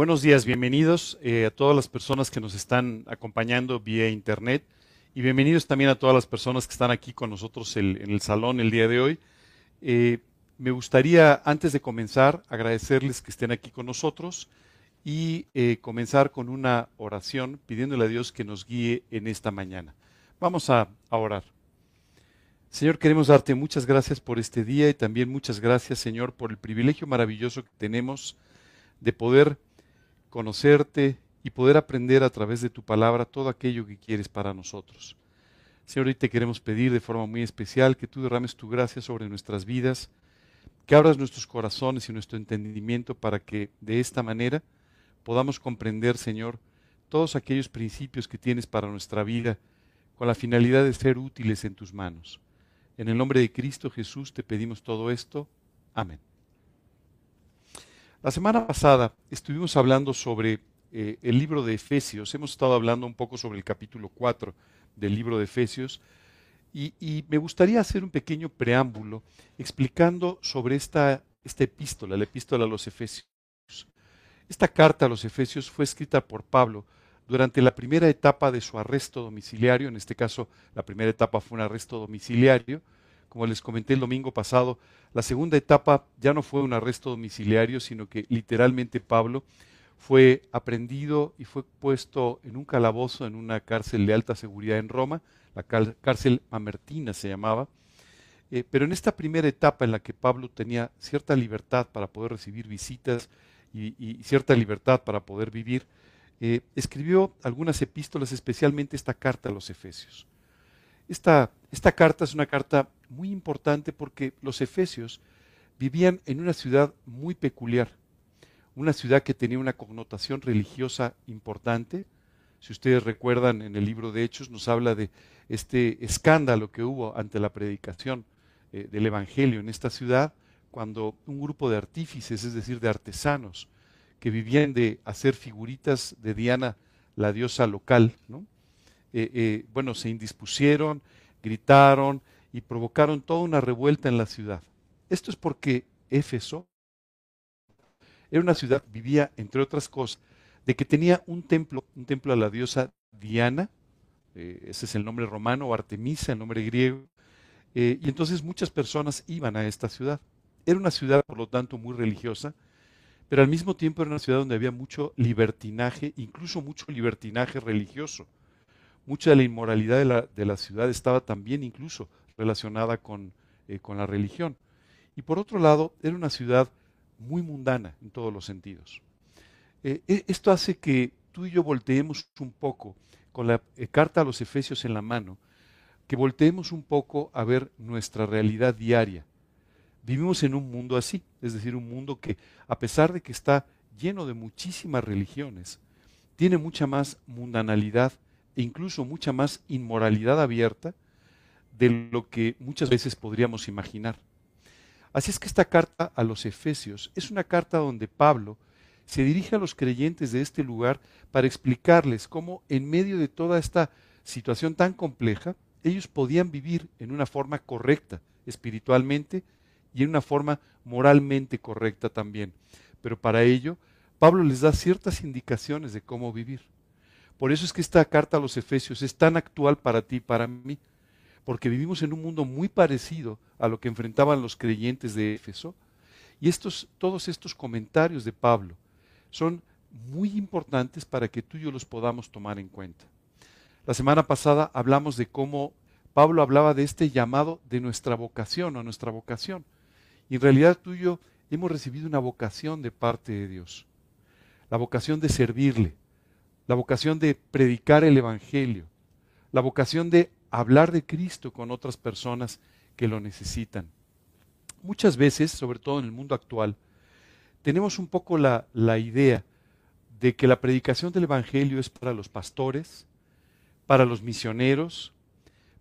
Buenos días, bienvenidos eh, a todas las personas que nos están acompañando vía internet y bienvenidos también a todas las personas que están aquí con nosotros en el salón el día de hoy. Eh, me gustaría, antes de comenzar, agradecerles que estén aquí con nosotros y eh, comenzar con una oración pidiéndole a Dios que nos guíe en esta mañana. Vamos a, a orar. Señor, queremos darte muchas gracias por este día y también muchas gracias, Señor, por el privilegio maravilloso que tenemos de poder conocerte y poder aprender a través de tu palabra todo aquello que quieres para nosotros. Señor, hoy te queremos pedir de forma muy especial que tú derrames tu gracia sobre nuestras vidas, que abras nuestros corazones y nuestro entendimiento para que de esta manera podamos comprender, Señor, todos aquellos principios que tienes para nuestra vida con la finalidad de ser útiles en tus manos. En el nombre de Cristo Jesús te pedimos todo esto. Amén. La semana pasada estuvimos hablando sobre eh, el libro de Efesios. Hemos estado hablando un poco sobre el capítulo 4 del libro de Efesios. Y, me gustaría hacer un pequeño preámbulo explicando sobre esta, esta epístola, la epístola a los Efesios. Esta carta a los Efesios fue escrita por Pablo durante la primera etapa de su arresto domiciliario. En este caso, la primera etapa fue un arresto domiciliario como les comenté el domingo pasado, la segunda etapa ya no fue un arresto domiciliario, sino que literalmente Pablo fue aprendido y fue puesto en un calabozo en una cárcel de alta seguridad en Roma, la cárcel Mamertina se llamaba. Eh, pero en esta primera etapa en la que Pablo tenía cierta libertad para poder recibir visitas y, cierta libertad para poder vivir, eh, escribió algunas epístolas, especialmente esta carta a los Efesios. Esta, carta es una carta muy importante porque los efesios vivían en una ciudad muy peculiar, una ciudad que tenía una connotación religiosa importante. Si ustedes recuerdan, en el libro de Hechos nos habla de este escándalo que hubo ante la predicación eh, del Evangelio en esta ciudad, cuando un grupo de artífices, es decir, de artesanos, que vivían de hacer figuritas de Diana, la diosa local, ¿no? Eh, eh, bueno, se indispusieron, gritaron y provocaron toda una revuelta en la ciudad. Esto es porque Éfeso era una ciudad, vivía, entre otras cosas, de que tenía un templo, un templo a la diosa Diana, eh, ese es el nombre romano, o Artemisa, el nombre griego, y entonces muchas personas iban a esta ciudad. Era una ciudad, por lo tanto, muy religiosa, pero al mismo tiempo era una ciudad donde había mucho libertinaje, incluso mucho libertinaje religioso mucha de la inmoralidad de la, de la ciudad estaba también incluso relacionada con, eh, con la religión. Y por otro lado, era una ciudad muy mundana en todos los sentidos. Eh, e, esto hace que tú y yo volteemos un poco, con la eh, carta a los Efesios en la mano, que volteemos un poco a ver nuestra realidad diaria. Vivimos en un mundo así, es decir, un mundo que a pesar de que está lleno de muchísimas religiones, tiene mucha más mundanalidad incluso mucha más inmoralidad abierta de lo que muchas veces podríamos imaginar. Así es que esta carta a los Efesios es una carta donde Pablo se dirige a los creyentes de este lugar para explicarles cómo en medio de toda esta situación tan compleja, ellos podían vivir en una forma correcta espiritualmente y en una forma moralmente correcta también. Pero para ello, Pablo les da ciertas indicaciones de cómo vivir. Por eso es que esta carta a los Efesios es tan actual para ti y para mí, porque vivimos en un mundo muy parecido a lo que enfrentaban los creyentes de Éfeso. Y estos, todos estos comentarios de Pablo son muy importantes para que tú y yo los podamos tomar en cuenta. La semana pasada hablamos de cómo Pablo hablaba de este llamado de nuestra vocación o nuestra vocación. Y en realidad tú y yo hemos recibido una vocación de parte de Dios. La vocación de servirle, la vocación de predicar el Evangelio, la vocación de hablar de Cristo con otras personas que lo necesitan. Muchas veces, sobre todo en el mundo actual, tenemos un poco la, la idea de que la predicación del Evangelio es para los pastores, para los misioneros,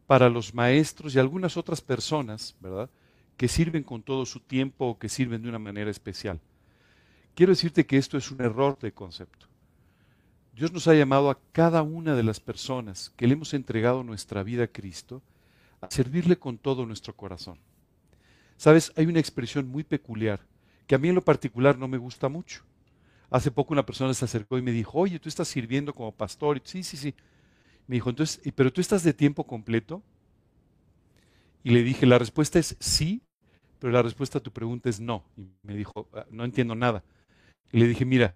para los maestros y algunas otras personas, ¿verdad? Que sirven con todo su tiempo o que sirven de una manera especial. Quiero decirte que esto es un error de concepto. Dios nos ha llamado a cada una de las personas que le hemos entregado nuestra vida a Cristo a servirle con todo nuestro corazón. Sabes, hay una expresión muy peculiar que a mí en lo particular no me gusta mucho. Hace poco una persona se acercó y me dijo, oye, tú estás sirviendo como pastor. Y, sí, sí, sí. Me dijo, entonces, ¿pero tú estás de tiempo completo? Y le dije, la respuesta es sí, pero la respuesta a tu pregunta es no. Y me dijo, "Ah, no entiendo nada. Y le dije, mira,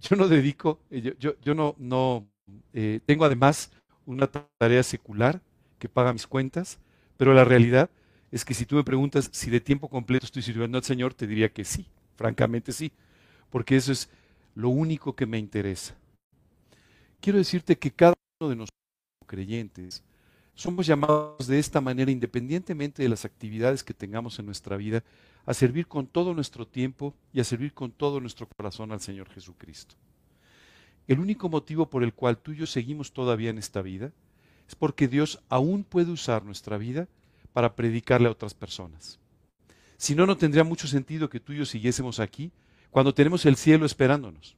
yo no dedico, eh, yo, no, no eh, tengo además una tarea secular que paga mis cuentas, pero la realidad es que si tú me preguntas si de tiempo completo estoy sirviendo al Señor, te diría que sí, francamente sí, porque eso es lo único que me interesa. Quiero decirte que cada uno de nosotros creyentes somos llamados de esta manera, independientemente de las actividades que tengamos en nuestra vida, a servir con todo nuestro tiempo y a servir con todo nuestro corazón al Señor Jesucristo. El único motivo por el cual tú y yo seguimos todavía en esta vida es porque Dios aún puede usar nuestra vida para predicarle a otras personas. Si no, no tendría mucho sentido que tú y yo siguiésemos aquí cuando tenemos el cielo esperándonos.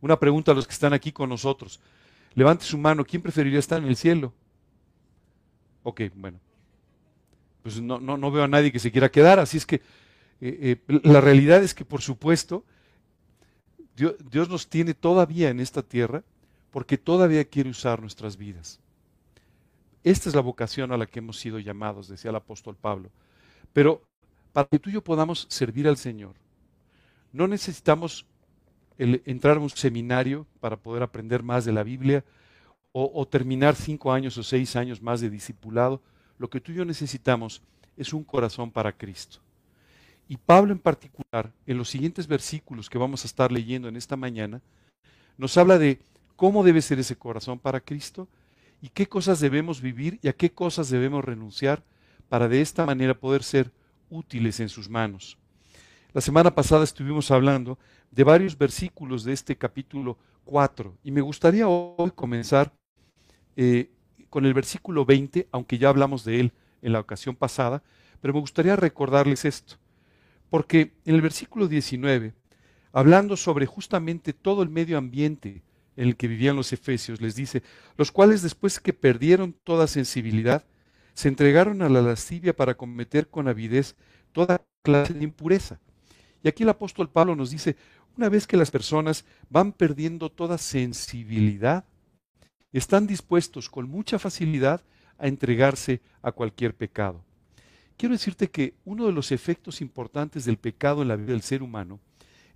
Una pregunta a los que están aquí con nosotros. Levante su mano, ¿quién preferiría estar en el cielo? Ok, bueno. Pues no, no, no veo a nadie que se quiera quedar, así es que eh, eh, la realidad es que, por supuesto, Dios, Dios nos tiene todavía en esta tierra porque todavía quiere usar nuestras vidas. Esta es la vocación a la que hemos sido llamados, decía el apóstol Pablo. Pero para que tú y yo podamos servir al Señor, no necesitamos entrar a un seminario para poder aprender más de la Biblia o, terminar cinco años o seis años más de discipulado. Lo que tú y yo necesitamos es un corazón para Cristo. Y Pablo en particular, en los siguientes versículos que vamos a estar leyendo en esta mañana, nos habla de cómo debe ser ese corazón para Cristo y qué cosas debemos vivir y a qué cosas debemos renunciar para de esta manera poder ser útiles en sus manos. La semana pasada estuvimos hablando de varios versículos de este capítulo 4 y me gustaría hoy comenzar eh, con el versículo 20, aunque ya hablamos de él en la ocasión pasada, pero me gustaría recordarles esto, porque en el versículo 19, hablando sobre justamente todo el medio ambiente en el que vivían los efesios, les dice, los cuales después que perdieron toda sensibilidad, se entregaron a la lascivia para cometer con avidez toda clase de impureza. Y aquí el apóstol Pablo nos dice, una vez que las personas van perdiendo toda sensibilidad, están dispuestos con mucha facilidad a entregarse a cualquier pecado. Quiero decirte que uno de los efectos importantes del pecado en la vida del ser humano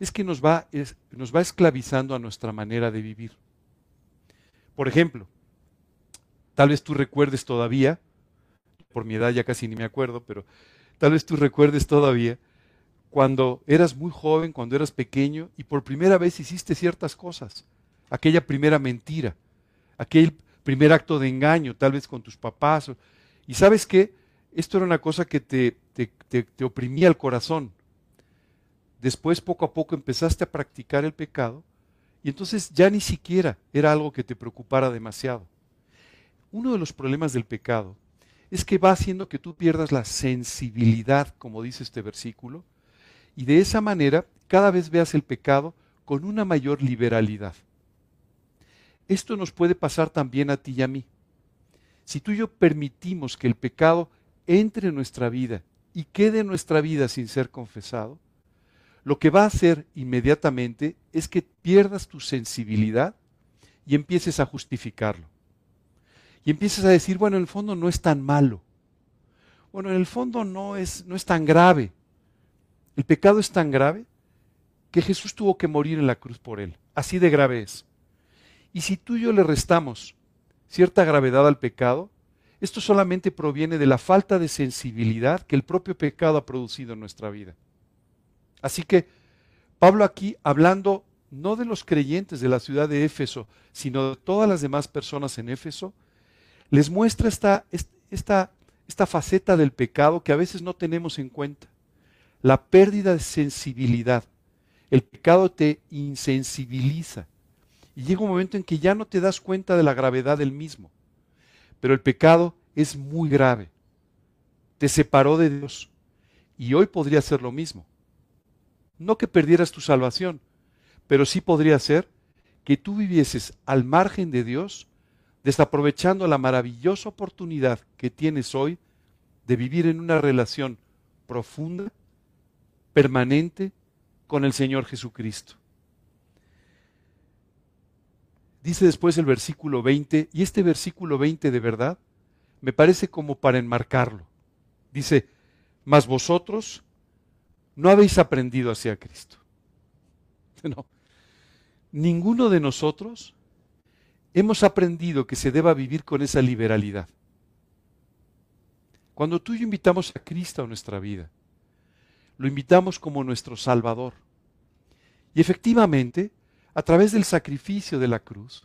es que nos va, es, nos va esclavizando a nuestra manera de vivir. Por ejemplo, tal vez tú recuerdes todavía, por mi edad ya casi ni me acuerdo, pero tal vez tú recuerdes todavía cuando eras muy joven, cuando eras pequeño y por primera vez hiciste ciertas cosas, aquella primera mentira, aquel primer acto de engaño, tal vez con tus papás. Y sabes qué, esto era una cosa que te, te, te, te oprimía el corazón. Después, poco a poco, empezaste a practicar el pecado y entonces ya ni siquiera era algo que te preocupara demasiado. Uno de los problemas del pecado es que va haciendo que tú pierdas la sensibilidad, como dice este versículo, y de esa manera cada vez veas el pecado con una mayor liberalidad. Esto nos puede pasar también a ti y a mí. Si tú y yo permitimos que el pecado entre en nuestra vida y quede en nuestra vida sin ser confesado, lo que va a hacer inmediatamente es que pierdas tu sensibilidad y empieces a justificarlo. Y empieces a decir, bueno, en el fondo no es tan malo. Bueno, en el fondo no es, no es tan grave. El pecado es tan grave que Jesús tuvo que morir en la cruz por él. Así de grave es. Y si tú y yo le restamos cierta gravedad al pecado, esto solamente proviene de la falta de sensibilidad que el propio pecado ha producido en nuestra vida. Así que Pablo aquí, hablando no de los creyentes de la ciudad de Éfeso, sino de todas las demás personas en Éfeso, les muestra esta, esta, esta faceta del pecado que a veces no tenemos en cuenta. La pérdida de sensibilidad. El pecado te insensibiliza. Y llega un momento en que ya no te das cuenta de la gravedad del mismo. Pero el pecado es muy grave. Te separó de Dios. Y hoy podría ser lo mismo. No que perdieras tu salvación, pero sí podría ser que tú vivieses al margen de Dios, desaprovechando la maravillosa oportunidad que tienes hoy de vivir en una relación profunda, permanente con el Señor Jesucristo. Dice después el versículo 20, y este versículo 20 de verdad me parece como para enmarcarlo. Dice, mas vosotros no habéis aprendido hacia Cristo. No. Ninguno de nosotros hemos aprendido que se deba vivir con esa liberalidad. Cuando tú y yo invitamos a Cristo a nuestra vida, lo invitamos como nuestro Salvador. Y efectivamente, a través del sacrificio de la cruz,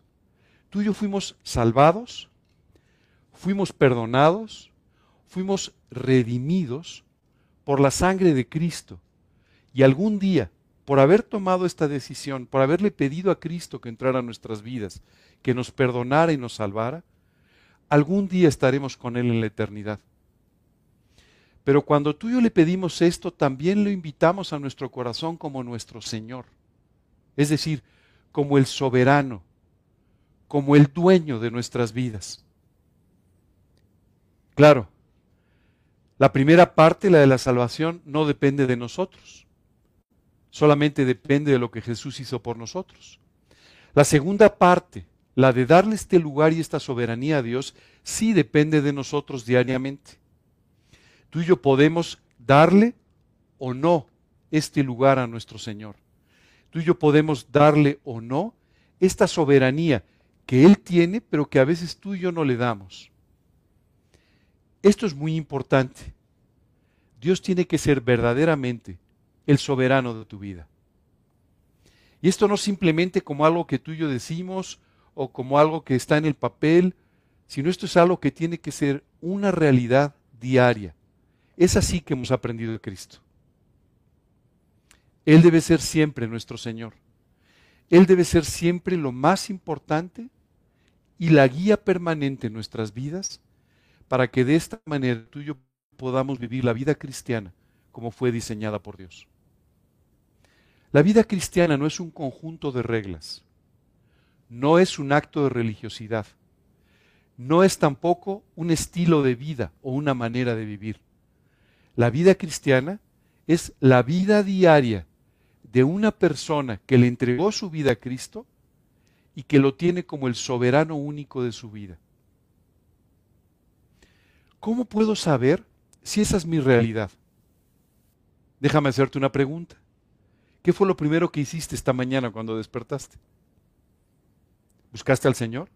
tú y yo fuimos salvados, fuimos perdonados, fuimos redimidos por la sangre de Cristo. Y algún día, por haber tomado esta decisión, por haberle pedido a Cristo que entrara a nuestras vidas, que nos perdonara y nos salvara, algún día estaremos con Él en la eternidad. Pero cuando tú y yo le pedimos esto, también lo invitamos a nuestro corazón como nuestro Señor. Es decir, como el soberano, como el dueño de nuestras vidas. Claro, la primera parte, la de la salvación, no depende de nosotros. Solamente depende de lo que Jesús hizo por nosotros. La segunda parte, la de darle este lugar y esta soberanía a Dios, sí depende de nosotros diariamente. Tú y yo podemos darle o no este lugar a nuestro Señor. Tú y yo podemos darle o no esta soberanía que Él tiene, pero que a veces tú y yo no le damos. Esto es muy importante. Dios tiene que ser verdaderamente el soberano de tu vida. Y esto no simplemente como algo que tú y yo decimos o como algo que está en el papel, sino esto es algo que tiene que ser una realidad diaria. Es así que hemos aprendido de Cristo. Él debe ser siempre nuestro Señor. Él debe ser siempre lo más importante y la guía permanente en nuestras vidas para que de esta manera tú y yo podamos vivir la vida cristiana como fue diseñada por Dios. La vida cristiana no es un conjunto de reglas, no es un acto de religiosidad, no es tampoco un estilo de vida o una manera de vivir. La vida cristiana es la vida diaria de una persona que le entregó su vida a Cristo y que lo tiene como el soberano único de su vida. ¿Cómo puedo saber si esa es mi realidad? Déjame hacerte una pregunta. ¿Qué fue lo primero que hiciste esta mañana cuando despertaste? ¿Buscaste al Señor?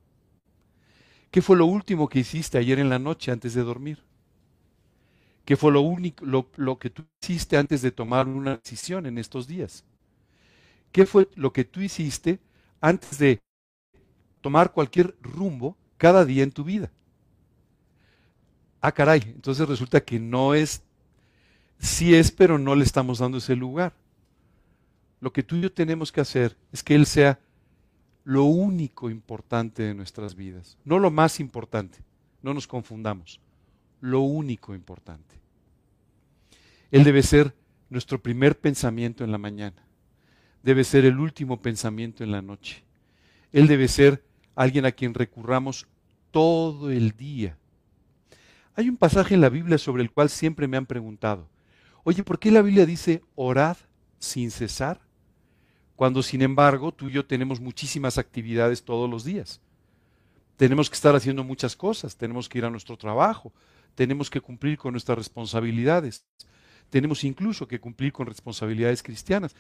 ¿Qué fue lo último que hiciste ayer en la noche antes de dormir? ¿Qué fue lo único, lo, que tú hiciste antes de tomar una decisión en estos días? ¿Qué fue lo que tú hiciste antes de tomar cualquier rumbo cada día en tu vida? Ah, caray, entonces resulta que no es, sí es, pero no le estamos dando ese lugar. Lo que tú y yo tenemos que hacer es que Él sea lo único importante de nuestras vidas, no lo más importante, no nos confundamos, lo único importante. Él debe ser nuestro primer pensamiento en la mañana. Debe ser el último pensamiento en la noche. Él debe ser alguien a quien recurramos todo el día. Hay un pasaje en la Biblia sobre el cual siempre me han preguntado, oye, ¿por qué la Biblia dice orad sin cesar? Cuando sin embargo tú y yo tenemos muchísimas actividades todos los días. Tenemos que estar haciendo muchas cosas, tenemos que ir a nuestro trabajo, tenemos que cumplir con nuestras responsabilidades, tenemos incluso que cumplir con responsabilidades cristianas.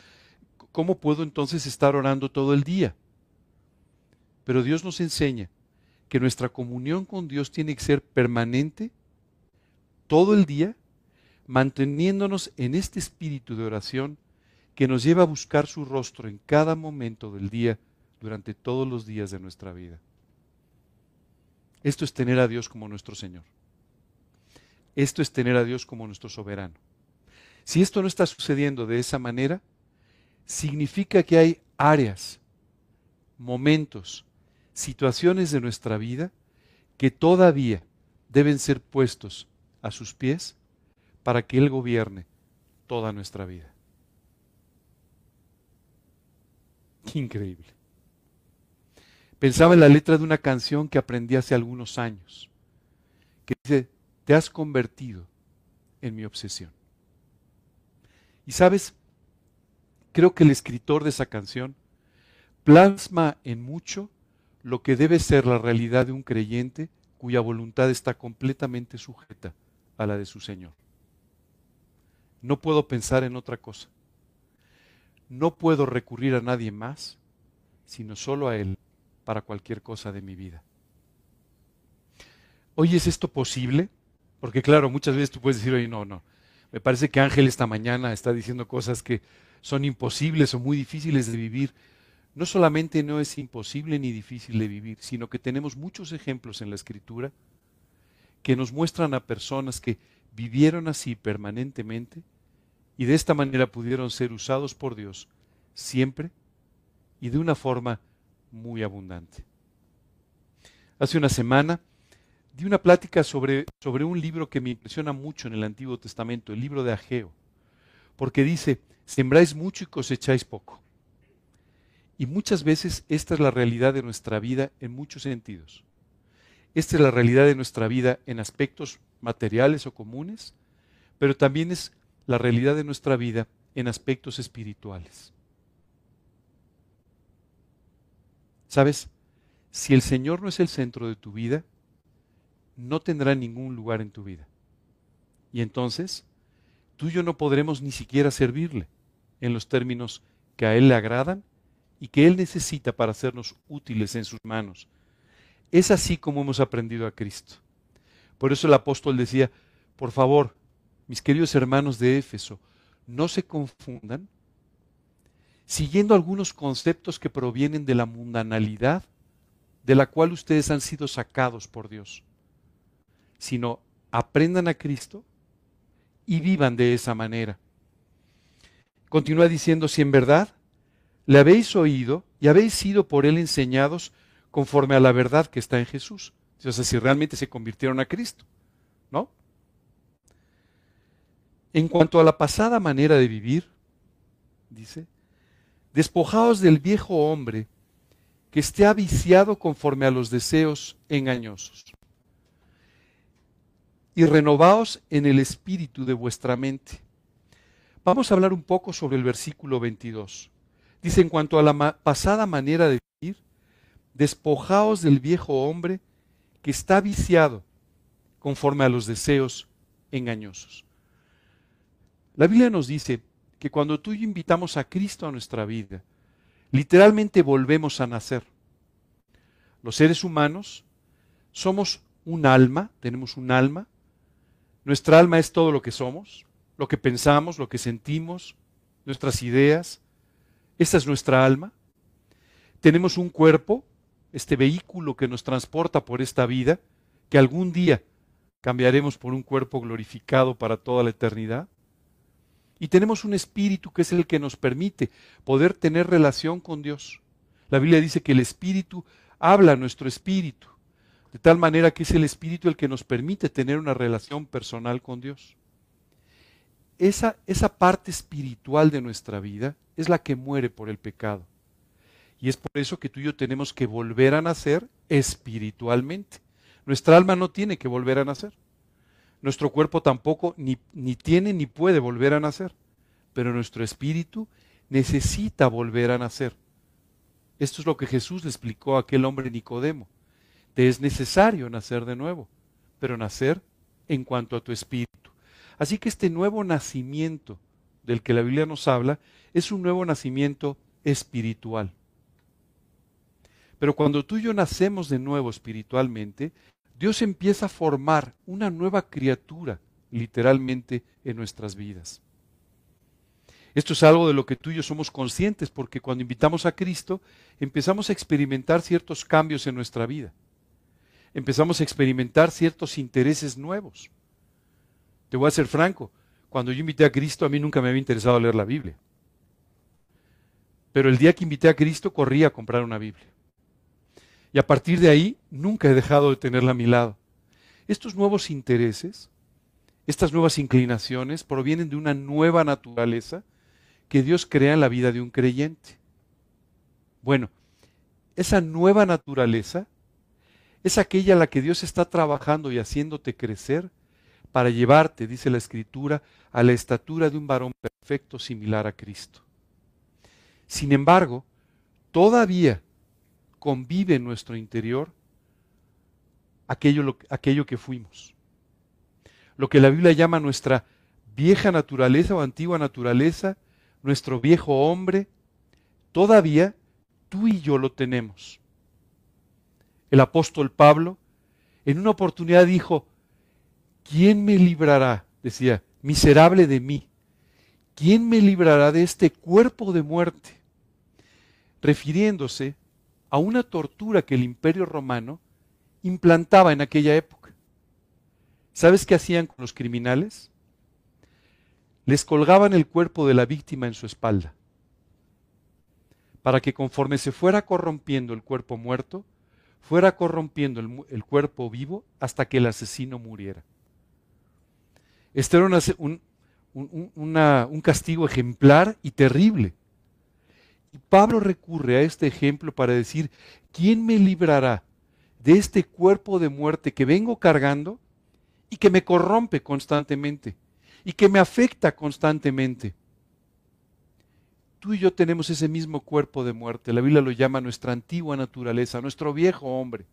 ¿Cómo puedo entonces estar orando todo el día? Pero Dios nos enseña que nuestra comunión con Dios tiene que ser permanente todo el día, manteniéndonos en este espíritu de oración que nos lleva a buscar su rostro en cada momento del día durante todos los días de nuestra vida. Esto es tener a Dios como nuestro Señor. Esto es tener a Dios como nuestro soberano. Si esto no está sucediendo de esa manera, significa que hay áreas, momentos, situaciones de nuestra vida que todavía deben ser puestos a sus pies para que Él gobierne toda nuestra vida. Qué increíble. Pensaba en la letra de una canción que aprendí hace algunos años, que dice, te has convertido en mi obsesión. Y sabes, creo que el escritor de esa canción plasma en mucho lo que debe ser la realidad de un creyente cuya voluntad está completamente sujeta a la de su Señor. No puedo pensar en otra cosa. No puedo recurrir a nadie más, sino solo a Él para cualquier cosa de mi vida. Oye, ¿es esto posible? Porque claro, muchas veces tú puedes decir, oye, no, no. Me parece que Ángel esta mañana está diciendo cosas que son imposibles o muy difíciles de vivir. No solamente no es imposible ni difícil de vivir, sino que tenemos muchos ejemplos en la Escritura que nos muestran a personas que vivieron así permanentemente y de esta manera pudieron ser usados por Dios siempre y de una forma muy abundante. Hace una semana di una plática sobre, sobre un libro que me impresiona mucho en el Antiguo Testamento, el libro de Ageo, porque dice, sembráis mucho y cosecháis poco. Y muchas veces esta es la realidad de nuestra vida en muchos sentidos. Esta es la realidad de nuestra vida en aspectos materiales o comunes, pero también es la realidad de nuestra vida en aspectos espirituales. ¿Sabes? Si el Señor no es el centro de tu vida, no tendrá ningún lugar en tu vida. Y entonces, tú y yo no podremos ni siquiera servirle en los términos que a Él le agradan y que Él necesita para hacernos útiles en sus manos. Es así como hemos aprendido a Cristo. Por eso el apóstol decía, por favor, mis queridos hermanos de Éfeso, no se confundan siguiendo algunos conceptos que provienen de la mundanalidad de la cual ustedes han sido sacados por Dios sino aprendan a Cristo y vivan de esa manera. Continúa diciendo, si en verdad le habéis oído y habéis sido por él enseñados conforme a la verdad que está en Jesús. O sea, si realmente se convirtieron a Cristo, ¿no? En cuanto a la pasada manera de vivir, dice, despojaos del viejo hombre que esté aviciado conforme a los deseos engañosos y renovaos en el espíritu de vuestra mente. Vamos a hablar un poco sobre el versículo 22. Dice, en cuanto a la pasada manera de vivir, despojaos del viejo hombre que está viciado conforme a los deseos engañosos. La Biblia nos dice que cuando tú y yo invitamos a Cristo a nuestra vida, literalmente volvemos a nacer. Los seres humanos somos un alma, tenemos un alma, nuestra alma es todo lo que somos, lo que pensamos, lo que sentimos, nuestras ideas. Esta es nuestra alma. Tenemos un cuerpo, este vehículo que nos transporta por esta vida, que algún día cambiaremos por un cuerpo glorificado para toda la eternidad. Y tenemos un espíritu que es el que nos permite poder tener relación con Dios. La Biblia dice que el espíritu habla a nuestro espíritu de tal manera que es el Espíritu el que nos permite tener una relación personal con Dios. Esa, esa parte espiritual de nuestra vida es la que muere por el pecado. Y es por eso que tú y yo tenemos que volver a nacer espiritualmente. Nuestra alma no tiene que volver a nacer. Nuestro cuerpo tampoco ni, ni tiene ni puede volver a nacer. Pero nuestro espíritu necesita volver a nacer. Esto es lo que Jesús le explicó a aquel hombre Nicodemo te es necesario nacer de nuevo, pero nacer en cuanto a tu espíritu. Así que este nuevo nacimiento del que la Biblia nos habla es un nuevo nacimiento espiritual. Pero cuando tú y yo nacemos de nuevo espiritualmente, Dios empieza a formar una nueva criatura literalmente en nuestras vidas. Esto es algo de lo que tú y yo somos conscientes porque cuando invitamos a Cristo empezamos a experimentar ciertos cambios en nuestra vida empezamos a experimentar ciertos intereses nuevos. Te voy a ser franco, cuando yo invité a Cristo a mí nunca me había interesado leer la Biblia. Pero el día que invité a Cristo corrí a comprar una Biblia. Y a partir de ahí nunca he dejado de tenerla a mi lado. Estos nuevos intereses, estas nuevas inclinaciones provienen de una nueva naturaleza que Dios crea en la vida de un creyente. Bueno, esa nueva naturaleza es aquella la que Dios está trabajando y haciéndote crecer para llevarte, dice la Escritura, a la estatura de un varón perfecto similar a Cristo. Sin embargo, todavía convive en nuestro interior aquello, aquello que fuimos. Lo que la Biblia llama nuestra vieja naturaleza o antigua naturaleza, nuestro viejo hombre, todavía tú y yo lo tenemos. El apóstol Pablo en una oportunidad dijo, ¿quién me librará? Decía, miserable de mí. ¿Quién me librará de este cuerpo de muerte? Refiriéndose a una tortura que el imperio romano implantaba en aquella época. ¿Sabes qué hacían con los criminales? Les colgaban el cuerpo de la víctima en su espalda, para que conforme se fuera corrompiendo el cuerpo muerto, fuera corrompiendo el, cuerpo vivo hasta que el asesino muriera. Este era un, un castigo ejemplar y terrible. Y Pablo recurre a este ejemplo para decir, ¿quién me librará de este cuerpo de muerte que vengo cargando y que me corrompe constantemente y que me afecta constantemente? Tú y yo tenemos ese mismo cuerpo de muerte. La Biblia lo llama nuestra antigua naturaleza, nuestro viejo hombre.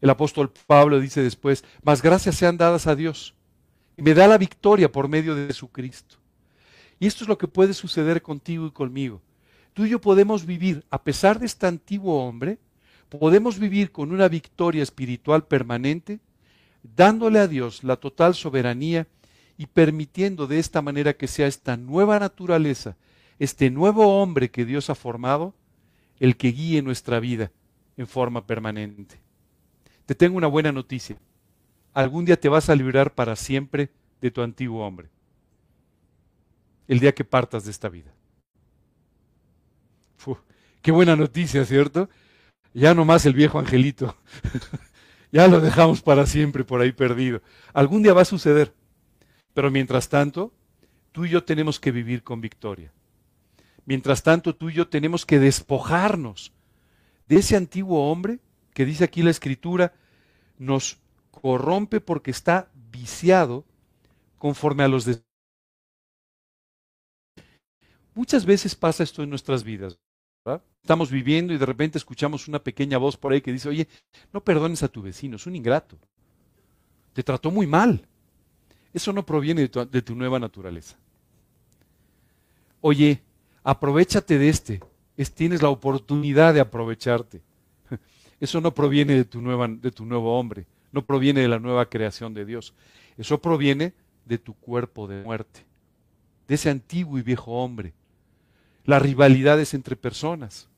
El apóstol Pablo dice después, más gracias sean dadas a Dios y me da la victoria por medio de Jesucristo. Y esto es lo que puede suceder contigo y conmigo. Tú y yo podemos vivir, a pesar de este antiguo hombre, podemos vivir con una victoria espiritual permanente, dándole a Dios la total soberanía y permitiendo de esta manera que sea esta nueva naturaleza, este nuevo hombre que Dios ha formado, el que guíe nuestra vida en forma permanente. Te tengo una buena noticia. Algún día te vas a librar para siempre de tu antiguo hombre el día que partas de esta vida. qué buena noticia, ¿cierto? Ya no más el viejo angelito. ya lo dejamos para siempre por ahí perdido. Algún día va a suceder. Pero mientras tanto, tú y yo tenemos que vivir con victoria. Mientras tanto, tú y yo tenemos que despojarnos de ese antiguo hombre que dice aquí la escritura, nos corrompe porque está viciado conforme a los Muchas veces pasa esto en nuestras vidas. Estamos viviendo y de repente escuchamos una pequeña voz por ahí que dice, oye, no perdones a tu vecino, es un ingrato. Te trató muy mal. Eso no proviene de tu, nueva naturaleza. Oye, aprovechate de este. Es, tienes la oportunidad de aprovecharte. Eso no proviene de tu, de tu nuevo hombre, no proviene de la nueva creación de Dios. Eso proviene de tu cuerpo de muerte, de ese antiguo y viejo hombre las rivalidades entre personas.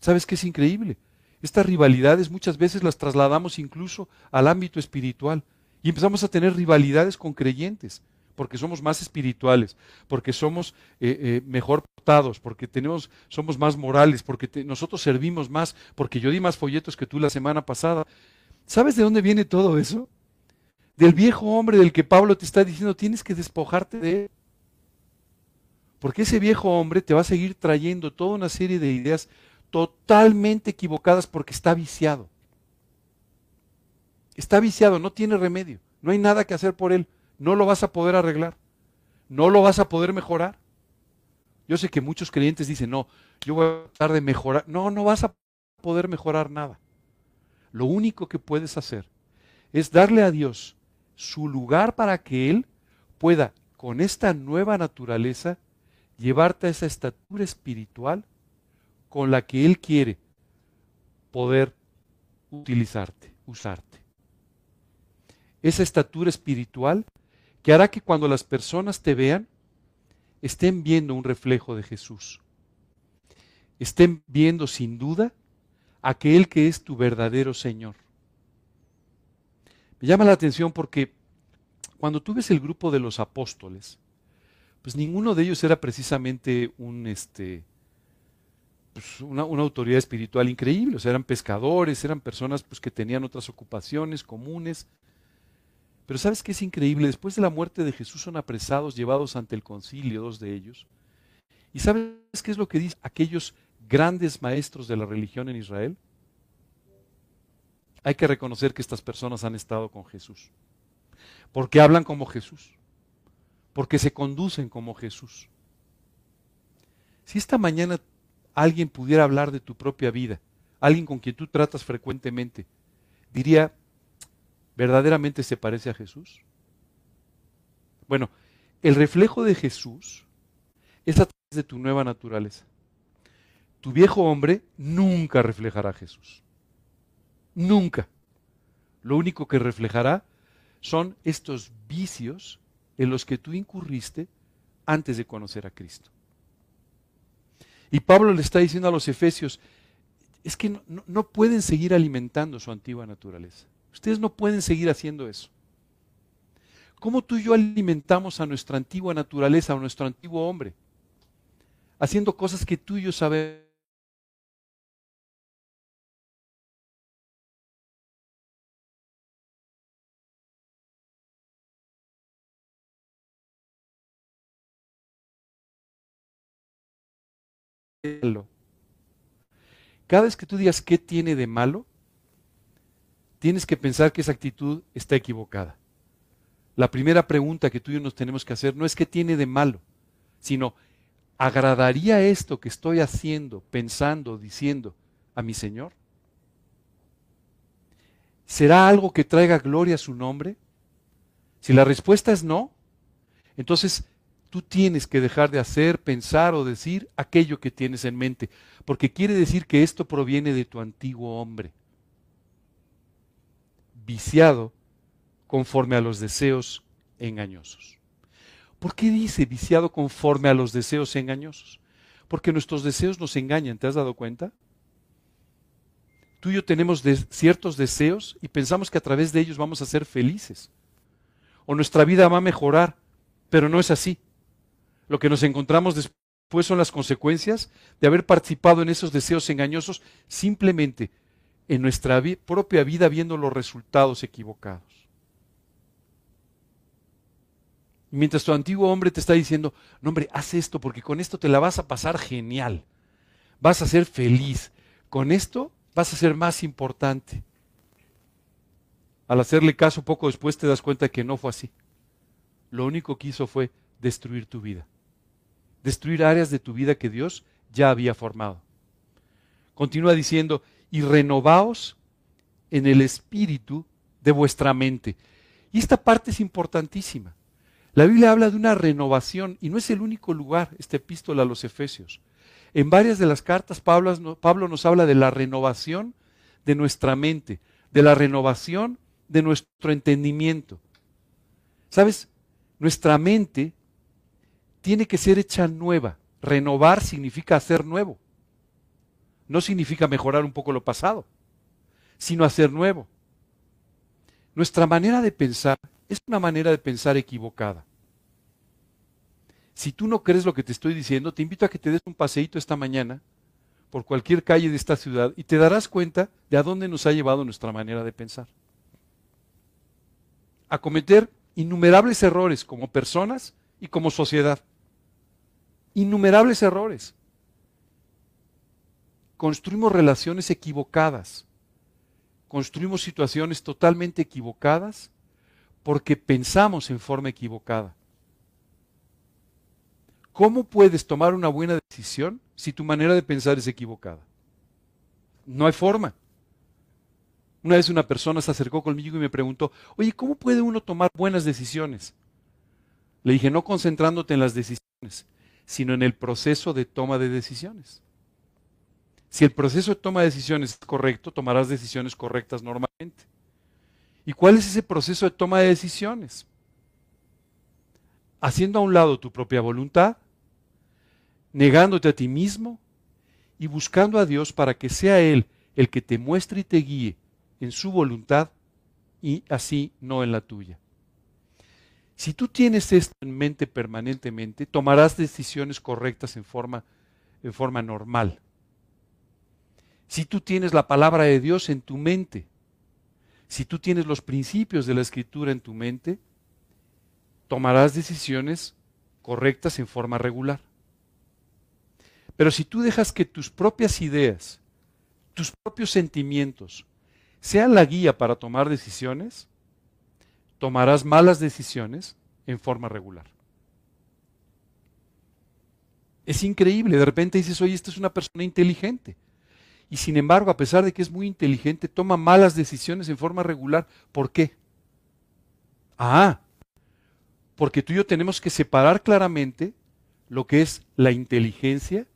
¿Sabes qué es increíble? Estas rivalidades muchas veces las trasladamos incluso al ámbito espiritual y empezamos a tener rivalidades con creyentes porque somos más espirituales, porque somos eh, eh, mejor portados, porque tenemos, somos más morales, porque nosotros servimos más, porque yo di más folletos que tú la semana pasada. ¿Sabes de dónde viene todo eso? Del viejo hombre del que Pablo te está diciendo, tienes que despojarte de él. Porque ese viejo hombre te va a seguir trayendo toda una serie de ideas totalmente equivocadas porque está viciado. Está viciado, no tiene remedio, no hay nada que hacer por él, no lo vas a poder arreglar, no lo vas a poder mejorar. Yo sé que muchos creyentes dicen, no, yo voy a tratar de mejorar. No, no vas a poder mejorar nada. Lo único que puedes hacer es darle a Dios su lugar para que Él pueda, con esta nueva naturaleza, llevarte a esa estatura espiritual con la que Él quiere poder utilizarte, usarte. Esa estatura espiritual que hará que cuando las personas te vean, estén viendo un reflejo de Jesús. Estén viendo sin duda aquel que es tu verdadero Señor. Me llama la atención porque cuando tú ves el grupo de los apóstoles, pues ninguno de ellos era precisamente un, este, pues una, autoridad espiritual increíble. O sea, eran pescadores, eran personas pues, que tenían otras ocupaciones comunes. Pero ¿sabes qué es increíble? Después de la muerte de Jesús son apresados, llevados ante el concilio, dos de ellos. ¿Y sabes qué es lo que dicen aquellos grandes maestros de la religión en Israel? Hay que reconocer que estas personas han estado con Jesús. Porque hablan como Jesús porque se conducen como Jesús. Si esta mañana alguien pudiera hablar de tu propia vida, alguien con quien tú tratas frecuentemente, diría, ¿verdaderamente se parece a Jesús? Bueno, el reflejo de Jesús es a través de tu nueva naturaleza. Tu viejo hombre nunca reflejará a Jesús. Nunca. Lo único que reflejará son estos vicios en los que tú incurriste antes de conocer a Cristo. Y Pablo le está diciendo a los efesios, es que no, no, pueden seguir alimentando su antigua naturaleza. Ustedes no pueden seguir haciendo eso. ¿Cómo tú y yo alimentamos a nuestra antigua naturaleza, a nuestro antiguo hombre? Haciendo cosas que tú y yo sabemos. Cada vez que tú digas qué tiene de malo, tienes que pensar que esa actitud está equivocada. La primera pregunta que tú y yo nos tenemos que hacer no es qué tiene de malo, sino ¿agradaría esto que estoy haciendo, pensando, diciendo a mi Señor? ¿Será algo que traiga gloria a su nombre? Si la respuesta es no, entonces tú tienes que dejar de hacer, pensar o decir aquello que tienes en mente, porque quiere decir que esto proviene de tu antiguo hombre, viciado conforme a los deseos engañosos. ¿Por qué dice viciado conforme a los deseos engañosos? Porque nuestros deseos nos engañan, ¿te has dado cuenta? Tú y yo tenemos ciertos deseos y pensamos que a través de ellos vamos a ser felices. O nuestra vida va a mejorar, pero no es así. Lo que nos encontramos después son las consecuencias de haber participado en esos deseos engañosos simplemente en nuestra propia vida viendo los resultados equivocados. mientras tu antiguo hombre te está diciendo, no hombre, haz esto porque con esto te la vas a pasar genial. Vas a ser feliz. Con esto vas a ser más importante. Al hacerle caso poco después te das cuenta que no fue así. Lo único que hizo fue destruir tu vida. Destruir áreas de tu vida que Dios ya había formado. Continúa diciendo, y renovaos en el espíritu de vuestra mente. Y esta parte es importantísima. La Biblia habla de una renovación y no es el único lugar, esta epístola a los Efesios. En varias de las cartas Pablo, nos habla de la renovación de nuestra mente, de la renovación de nuestro entendimiento. ¿Sabes? Nuestra mente tiene que ser hecha nueva. Renovar significa hacer nuevo. No significa mejorar un poco lo pasado, sino hacer nuevo. Nuestra manera de pensar es una manera de pensar equivocada. Si tú no crees lo que te estoy diciendo, te invito a que te des un paseíto esta mañana por cualquier calle de esta ciudad y te darás cuenta de a dónde nos ha llevado nuestra manera de pensar. A cometer innumerables errores como personas y como sociedad. Innumerables errores. Construimos relaciones equivocadas. Construimos situaciones totalmente equivocadas porque pensamos en forma equivocada. ¿Cómo puedes tomar una buena decisión si tu manera de pensar es equivocada? No hay forma. Una vez una persona se acercó conmigo y me preguntó, oye, ¿cómo puede uno tomar buenas decisiones? Le dije, no concentrándote en las decisiones, sino en el proceso de toma de decisiones. Si el proceso de toma de decisiones es correcto, tomarás decisiones correctas normalmente. ¿Y cuál es ese proceso de toma de decisiones? Haciendo a un lado tu propia voluntad, negándote a ti mismo y buscando a Dios para que sea Él el que te muestre y te guíe en su voluntad y así no en la tuya. Si tú tienes esto en mente permanentemente, tomarás decisiones correctas en forma, en forma normal. Si tú tienes la palabra de Dios en tu mente, si tú tienes los principios de la escritura en tu mente, tomarás decisiones correctas en forma regular. Pero si tú dejas que tus propias ideas, tus propios sentimientos, sean la guía para tomar decisiones, tomarás malas decisiones en forma regular. Es increíble, de repente dices, oye, esta es una persona inteligente. Y sin embargo, a pesar de que es muy inteligente, toma malas decisiones en forma regular. ¿Por qué? Ah, porque tú y yo tenemos que separar claramente lo que es la inteligencia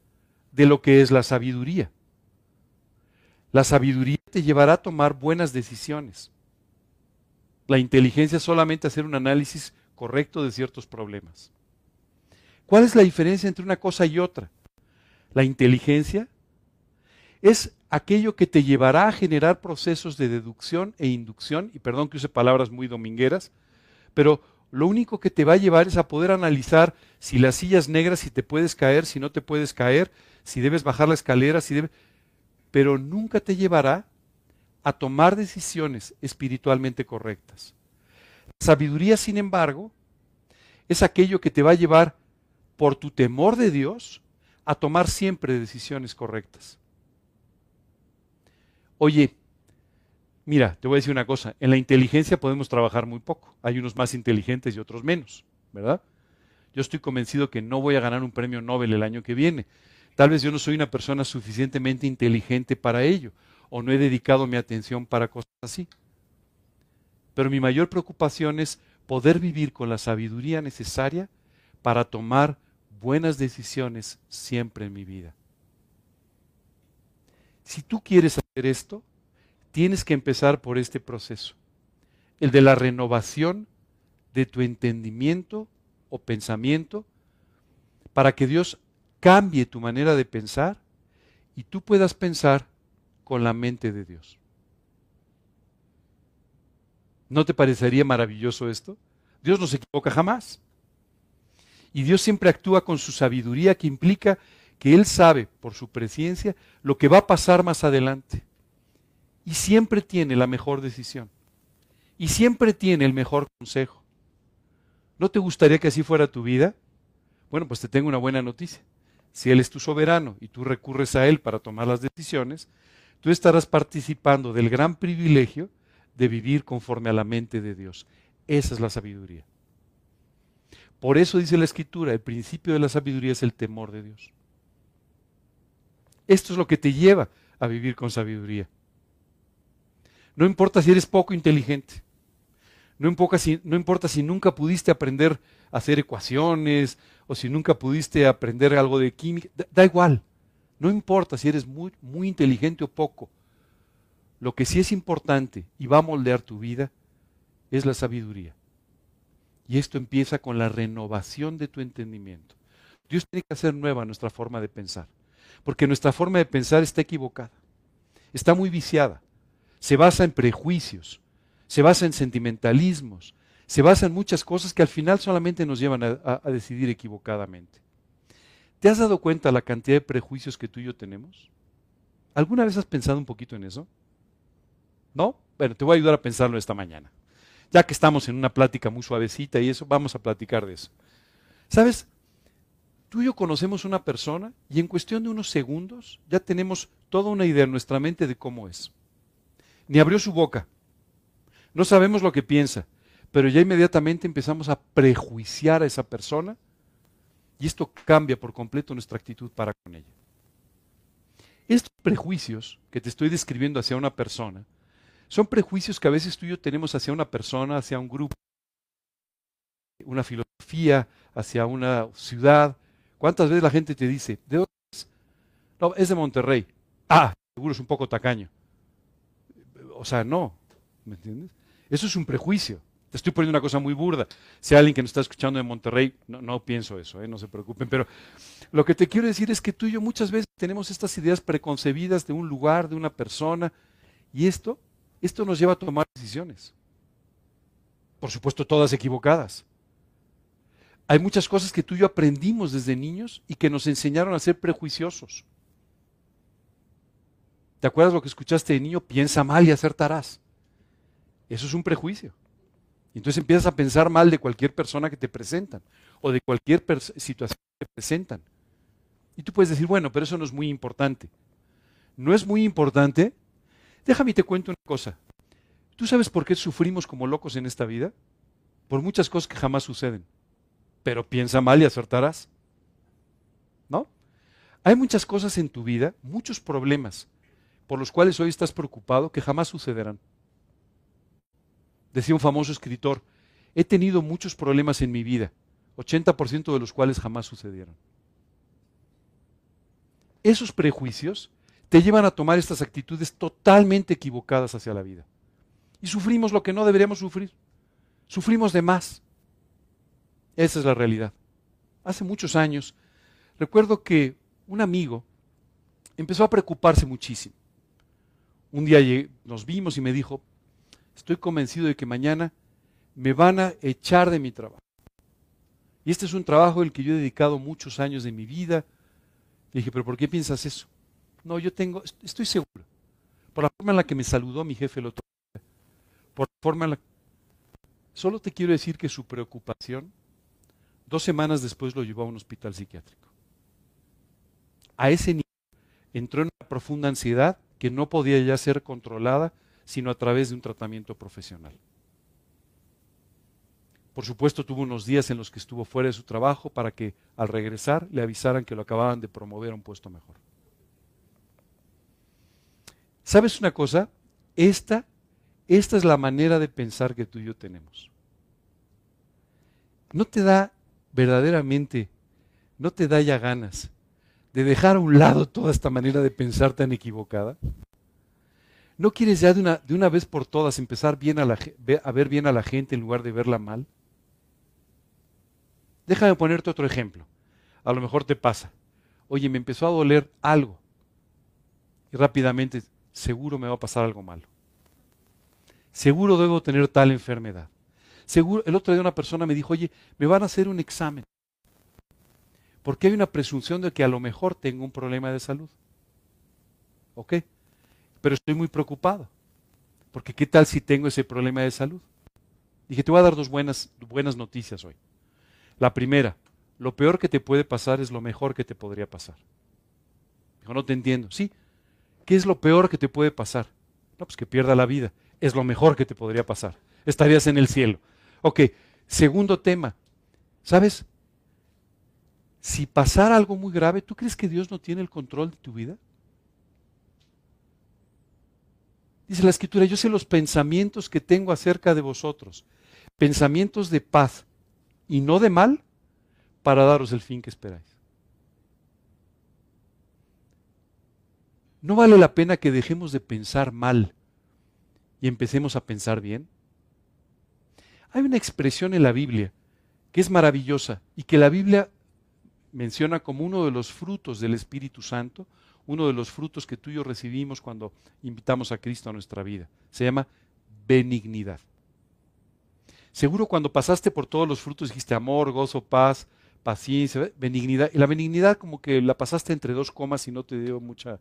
de lo que es la sabiduría. La sabiduría te llevará a tomar buenas decisiones. La inteligencia solamente hacer un análisis correcto de ciertos problemas. ¿Cuál es la diferencia entre una cosa y otra? La inteligencia es aquello que te llevará a generar procesos de deducción e inducción, y perdón que use palabras muy domingueras, pero lo único que te va a llevar es a poder analizar si la silla es negra, si te puedes caer, si no te puedes caer, si debes bajar la escalera, si debes... Pero nunca te llevará a tomar decisiones espiritualmente correctas. sabiduría, sin embargo, es aquello que te va a llevar por tu temor de Dios a tomar siempre decisiones correctas. Oye, mira, te voy a decir una cosa, en la inteligencia podemos trabajar muy poco, hay unos más inteligentes y otros menos, ¿verdad? Yo estoy convencido que no voy a ganar un premio Nobel el año que viene. Tal vez yo no soy una persona suficientemente inteligente para ello, o no he dedicado mi atención para cosas así. Pero mi mayor preocupación es poder vivir con la sabiduría necesaria para tomar buenas decisiones siempre en mi vida. Si tú quieres hacer esto, tienes que empezar por este proceso, el de la renovación de tu entendimiento o pensamiento, para que Dios cambie tu manera de pensar y tú puedas pensar con la mente de Dios. ¿No te parecería maravilloso esto? Dios no se equivoca jamás. Y Dios siempre actúa con su sabiduría que implica que Él sabe por su presencia lo que va a pasar más adelante. Y siempre tiene la mejor decisión. Y siempre tiene el mejor consejo. ¿No te gustaría que así fuera tu vida? Bueno, pues te tengo una buena noticia. Si Él es tu soberano y tú recurres a Él para tomar las decisiones, tú estarás participando del gran privilegio de vivir conforme a la mente de Dios. Esa es la sabiduría. Por eso dice la Escritura, el principio de la sabiduría es el temor de Dios. Esto es lo que te lleva a vivir con sabiduría. No importa si eres poco inteligente. No importa si, no importa si nunca pudiste aprender a hacer ecuaciones o si nunca pudiste aprender algo de química. da igual. No importa si eres muy, muy inteligente o poco. Lo que sí es importante y va a moldear tu vida es la sabiduría. Y esto empieza con la renovación de tu entendimiento. Dios tiene que hacer nueva nuestra forma de pensar, porque nuestra forma de pensar está equivocada, está muy viciada, se basa en prejuicios, se basa en sentimentalismos, se basa en muchas cosas que al final solamente nos llevan a, a decidir equivocadamente. ¿Te has dado cuenta la cantidad de prejuicios que tú y yo tenemos? ¿Alguna vez has pensado un poquito en eso? ¿No? Bueno, te voy a ayudar a pensarlo esta mañana. Ya que estamos en una plática muy suavecita y eso, vamos a platicar de eso. ¿Sabes? Tú y yo conocemos una persona y en cuestión de unos segundos ya tenemos toda una idea en nuestra mente de cómo es. Ni abrió su boca. No sabemos lo que piensa, pero ya inmediatamente empezamos a prejuiciar a esa persona y esto cambia por completo nuestra actitud para con ella. Estos prejuicios que te estoy describiendo hacia una persona son prejuicios que a veces tú y yo tenemos hacia una persona, hacia un grupo, una filosofía, hacia una ciudad. ¿Cuántas veces la gente te dice, ¿de dónde es? No, es de Monterrey. Ah, seguro es un poco tacaño. O sea, no, ¿me entiendes? Eso es un prejuicio. Te estoy poniendo una cosa muy burda. Si hay alguien que nos está escuchando de Monterrey, no, no pienso eso, ¿eh? no se preocupen. Pero lo que te quiero decir es que tú y yo muchas veces tenemos estas ideas preconcebidas de un lugar, de una persona, y esto, esto nos lleva a tomar decisiones. Por supuesto, todas equivocadas. Hay muchas cosas que tú y yo aprendimos desde niños y que nos enseñaron a ser prejuiciosos. ¿Te acuerdas lo que escuchaste de niño? Piensa mal y acertarás. Eso es un prejuicio. Entonces empiezas a pensar mal de cualquier persona que te presentan o de cualquier situación que te presentan. Y tú puedes decir, bueno, pero eso no es muy importante. ¿No es muy importante? Déjame y te cuento una cosa. ¿Tú sabes por qué sufrimos como locos en esta vida? Por muchas cosas que jamás suceden. Pero piensa mal y acertarás. ¿No? Hay muchas cosas en tu vida, muchos problemas, por los cuales hoy estás preocupado que jamás sucederán. Decía un famoso escritor, he tenido muchos problemas en mi vida, 80% de los cuales jamás sucedieron. Esos prejuicios te llevan a tomar estas actitudes totalmente equivocadas hacia la vida. Y sufrimos lo que no deberíamos sufrir. Sufrimos de más. Esa es la realidad. Hace muchos años, recuerdo que un amigo empezó a preocuparse muchísimo. Un día nos vimos y me dijo, estoy convencido de que mañana me van a echar de mi trabajo. Y este es un trabajo al que yo he dedicado muchos años de mi vida. Le dije, pero ¿por qué piensas eso? No, yo tengo, estoy seguro. Por la forma en la que me saludó mi jefe el otro día. Por la forma en la Solo te quiero decir que su preocupación, dos semanas después lo llevó a un hospital psiquiátrico. A ese nivel entró en una profunda ansiedad que no podía ya ser controlada sino a través de un tratamiento profesional. Por supuesto, tuvo unos días en los que estuvo fuera de su trabajo para que al regresar le avisaran que lo acababan de promover a un puesto mejor. ¿Sabes una cosa? Esta, esta es la manera de pensar que tú y yo tenemos. ¿No te da verdaderamente, no te da ya ganas de dejar a un lado toda esta manera de pensar tan equivocada? ¿No quieres ya de una, de una vez por todas empezar bien a, a ver bien a la gente en lugar de verla mal? Déjame ponerte otro ejemplo. A lo mejor te pasa. Oye, me empezó a doler algo. Y rápidamente, seguro me va a pasar algo malo. Seguro debo tener tal enfermedad. Seguro, el otro día una persona me dijo, oye, me van a hacer un examen. Porque hay una presunción de que a lo mejor tengo un problema de salud. ¿Ok? Pero estoy muy preocupado. Porque ¿qué tal si tengo ese problema de salud? Dije, te voy a dar dos buenas, buenas noticias hoy. La primera, lo peor que te puede pasar es lo mejor que te podría pasar. Dijo, no te entiendo. Sí, ¿qué es lo peor que te puede pasar? No, pues que pierda la vida. Es lo mejor que te podría pasar. Estarías en el cielo. Ok, segundo tema. ¿Sabes? Si pasara algo muy grave, ¿tú crees que Dios no tiene el control de tu vida? Dice la escritura, yo sé los pensamientos que tengo acerca de vosotros, pensamientos de paz y no de mal, para daros el fin que esperáis. ¿No vale la pena que dejemos de pensar mal y empecemos a pensar bien? Hay una expresión en la Biblia que es maravillosa y que la Biblia menciona como uno de los frutos del Espíritu Santo, uno de los frutos que tú y yo recibimos cuando invitamos a Cristo a nuestra vida. Se llama benignidad. Seguro cuando pasaste por todos los frutos dijiste amor, gozo, paz, paciencia, benignidad. Y la benignidad como que la pasaste entre dos comas y no te dio mucha...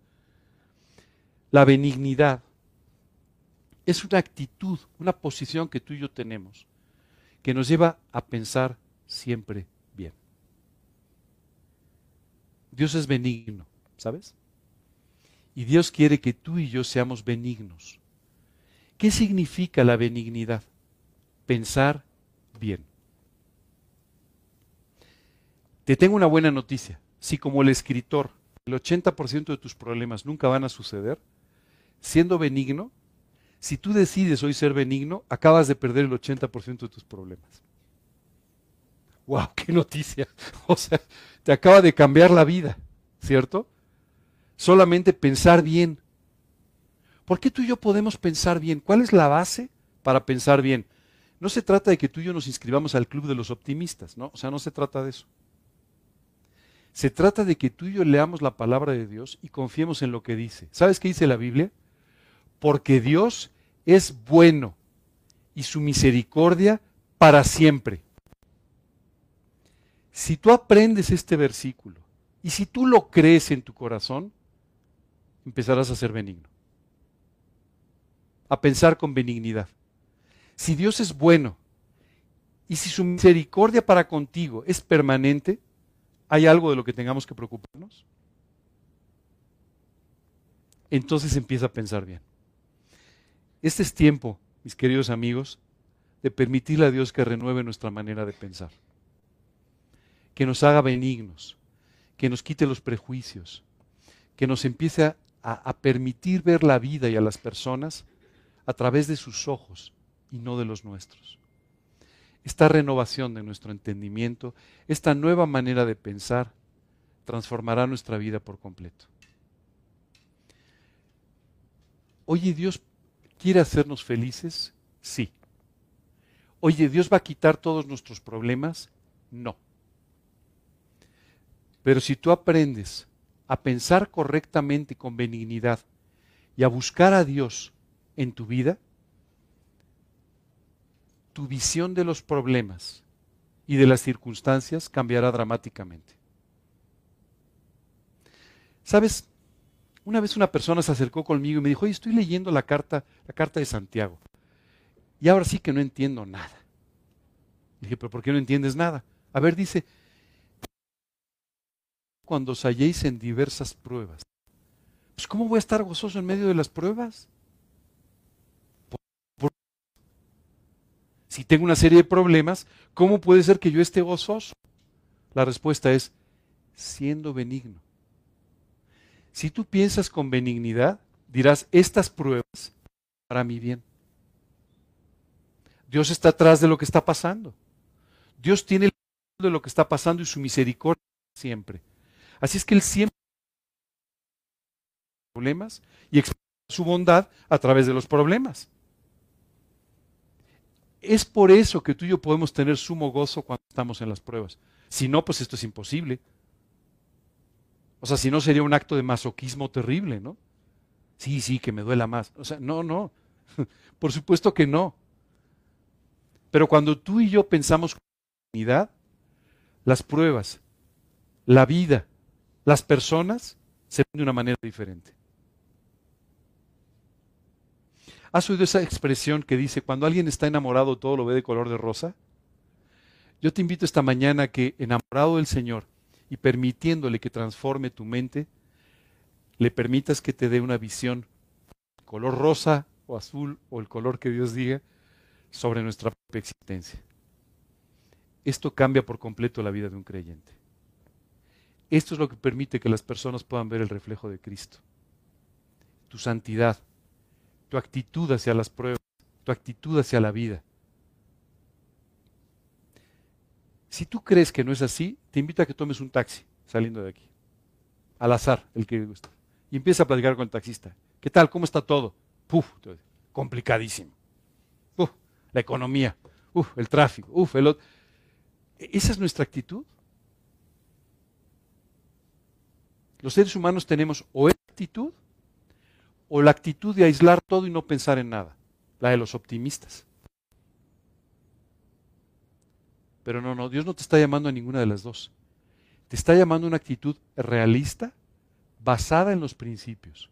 La benignidad es una actitud, una posición que tú y yo tenemos, que nos lleva a pensar siempre bien. Dios es benigno, ¿sabes? Y Dios quiere que tú y yo seamos benignos. ¿Qué significa la benignidad? pensar bien. Te tengo una buena noticia. Si como el escritor el 80% de tus problemas nunca van a suceder, siendo benigno, si tú decides hoy ser benigno, acabas de perder el 80% de tus problemas. ¡Wow! ¡Qué noticia! O sea, te acaba de cambiar la vida, ¿cierto? Solamente pensar bien. ¿Por qué tú y yo podemos pensar bien? ¿Cuál es la base para pensar bien? No se trata de que tú y yo nos inscribamos al club de los optimistas, ¿no? O sea, no se trata de eso. Se trata de que tú y yo leamos la palabra de Dios y confiemos en lo que dice. ¿Sabes qué dice la Biblia? Porque Dios es bueno y su misericordia para siempre. Si tú aprendes este versículo y si tú lo crees en tu corazón, empezarás a ser benigno, a pensar con benignidad si Dios es bueno y si su misericordia para contigo es permanente, ¿hay algo de lo que tengamos que preocuparnos? Entonces empieza a pensar bien. Este es tiempo, mis queridos amigos, de permitirle a Dios que renueve nuestra manera de pensar, que nos haga benignos, que nos quite los prejuicios, que nos empiece a, a permitir ver la vida y a las personas a través de sus ojos y no de los nuestros. Esta renovación de nuestro entendimiento, esta nueva manera de pensar, transformará nuestra vida por completo. Oye, Dios quiere hacernos felices? Sí. Oye, ¿Dios va a quitar todos nuestros problemas? No. Pero si tú aprendes a pensar correctamente con benignidad y a buscar a Dios en tu vida, tu visión de los problemas y de las circunstancias cambiará dramáticamente. ¿Sabes? Una vez una persona se acercó conmigo y me dijo, oye, estoy leyendo la carta, la carta de Santiago. Y ahora sí que no entiendo nada. dije, pero ¿por qué no entiendes nada? A ver, dice, cuando os halléis en diversas pruebas. Pues ¿cómo voy a estar gozoso en medio de las pruebas? si tengo una serie de problemas, ¿cómo puede ser que yo esté gozoso? La respuesta es siendo benigno. Si tú piensas con benignidad, dirás, estas pruebas para mi bien. Dios está atrás de lo que está pasando. Dios tiene el de lo que está pasando y su misericordia siempre. Así es que Él siempre problemas y expresa su bondad a través de los problemas. Es por eso que tú y yo podemos tener sumo gozo cuando estamos en las pruebas. Si no, pues esto es imposible. O sea, si no sería un acto de masoquismo terrible, ¿no? Sí, sí, que me duela más. O sea, no, no. Por supuesto que no. Pero cuando tú y yo pensamos con unidad, las pruebas, la vida, las personas se ven de una manera diferente. ¿Has oído esa expresión que dice, cuando alguien está enamorado todo lo ve de color de rosa? Yo te invito esta mañana que, enamorado del Señor, y permitiéndole que transforme tu mente, le permitas que te dé una visión color rosa o azul o el color que Dios diga sobre nuestra propia existencia. Esto cambia por completo la vida de un creyente. Esto es lo que permite que las personas puedan ver el reflejo de Cristo. Tu santidad, tu actitud hacia las pruebas, tu actitud hacia la vida. Si tú crees que no es así, te invito a que tomes un taxi saliendo de aquí. Al azar, el que gusta. Y empieza a platicar con el taxista. ¿Qué tal? ¿Cómo está todo? Puf, complicadísimo. Uf, la economía. Uf, el tráfico. Uf, el otro. ¿Esa es nuestra actitud? Los seres humanos tenemos o esa actitud o la actitud de aislar todo y no pensar en nada. La de los optimistas. Pero no, no, Dios no te está llamando a ninguna de las dos. Te está llamando a una actitud realista basada en los principios.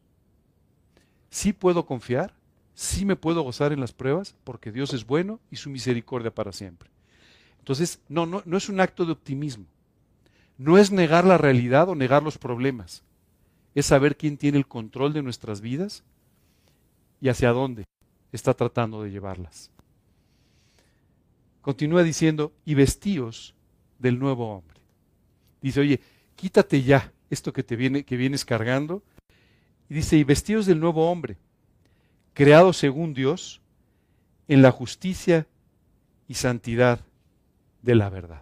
Sí puedo confiar, sí me puedo gozar en las pruebas porque Dios es bueno y su misericordia para siempre. Entonces, no, no, no es un acto de optimismo. No es negar la realidad o negar los problemas. Es saber quién tiene el control de nuestras vidas y hacia dónde está tratando de llevarlas. Continúa diciendo, y vestíos del nuevo hombre. Dice, oye, quítate ya esto que te viene, que vienes cargando. Y dice, y vestidos del nuevo hombre, creado según Dios, en la justicia y santidad de la verdad.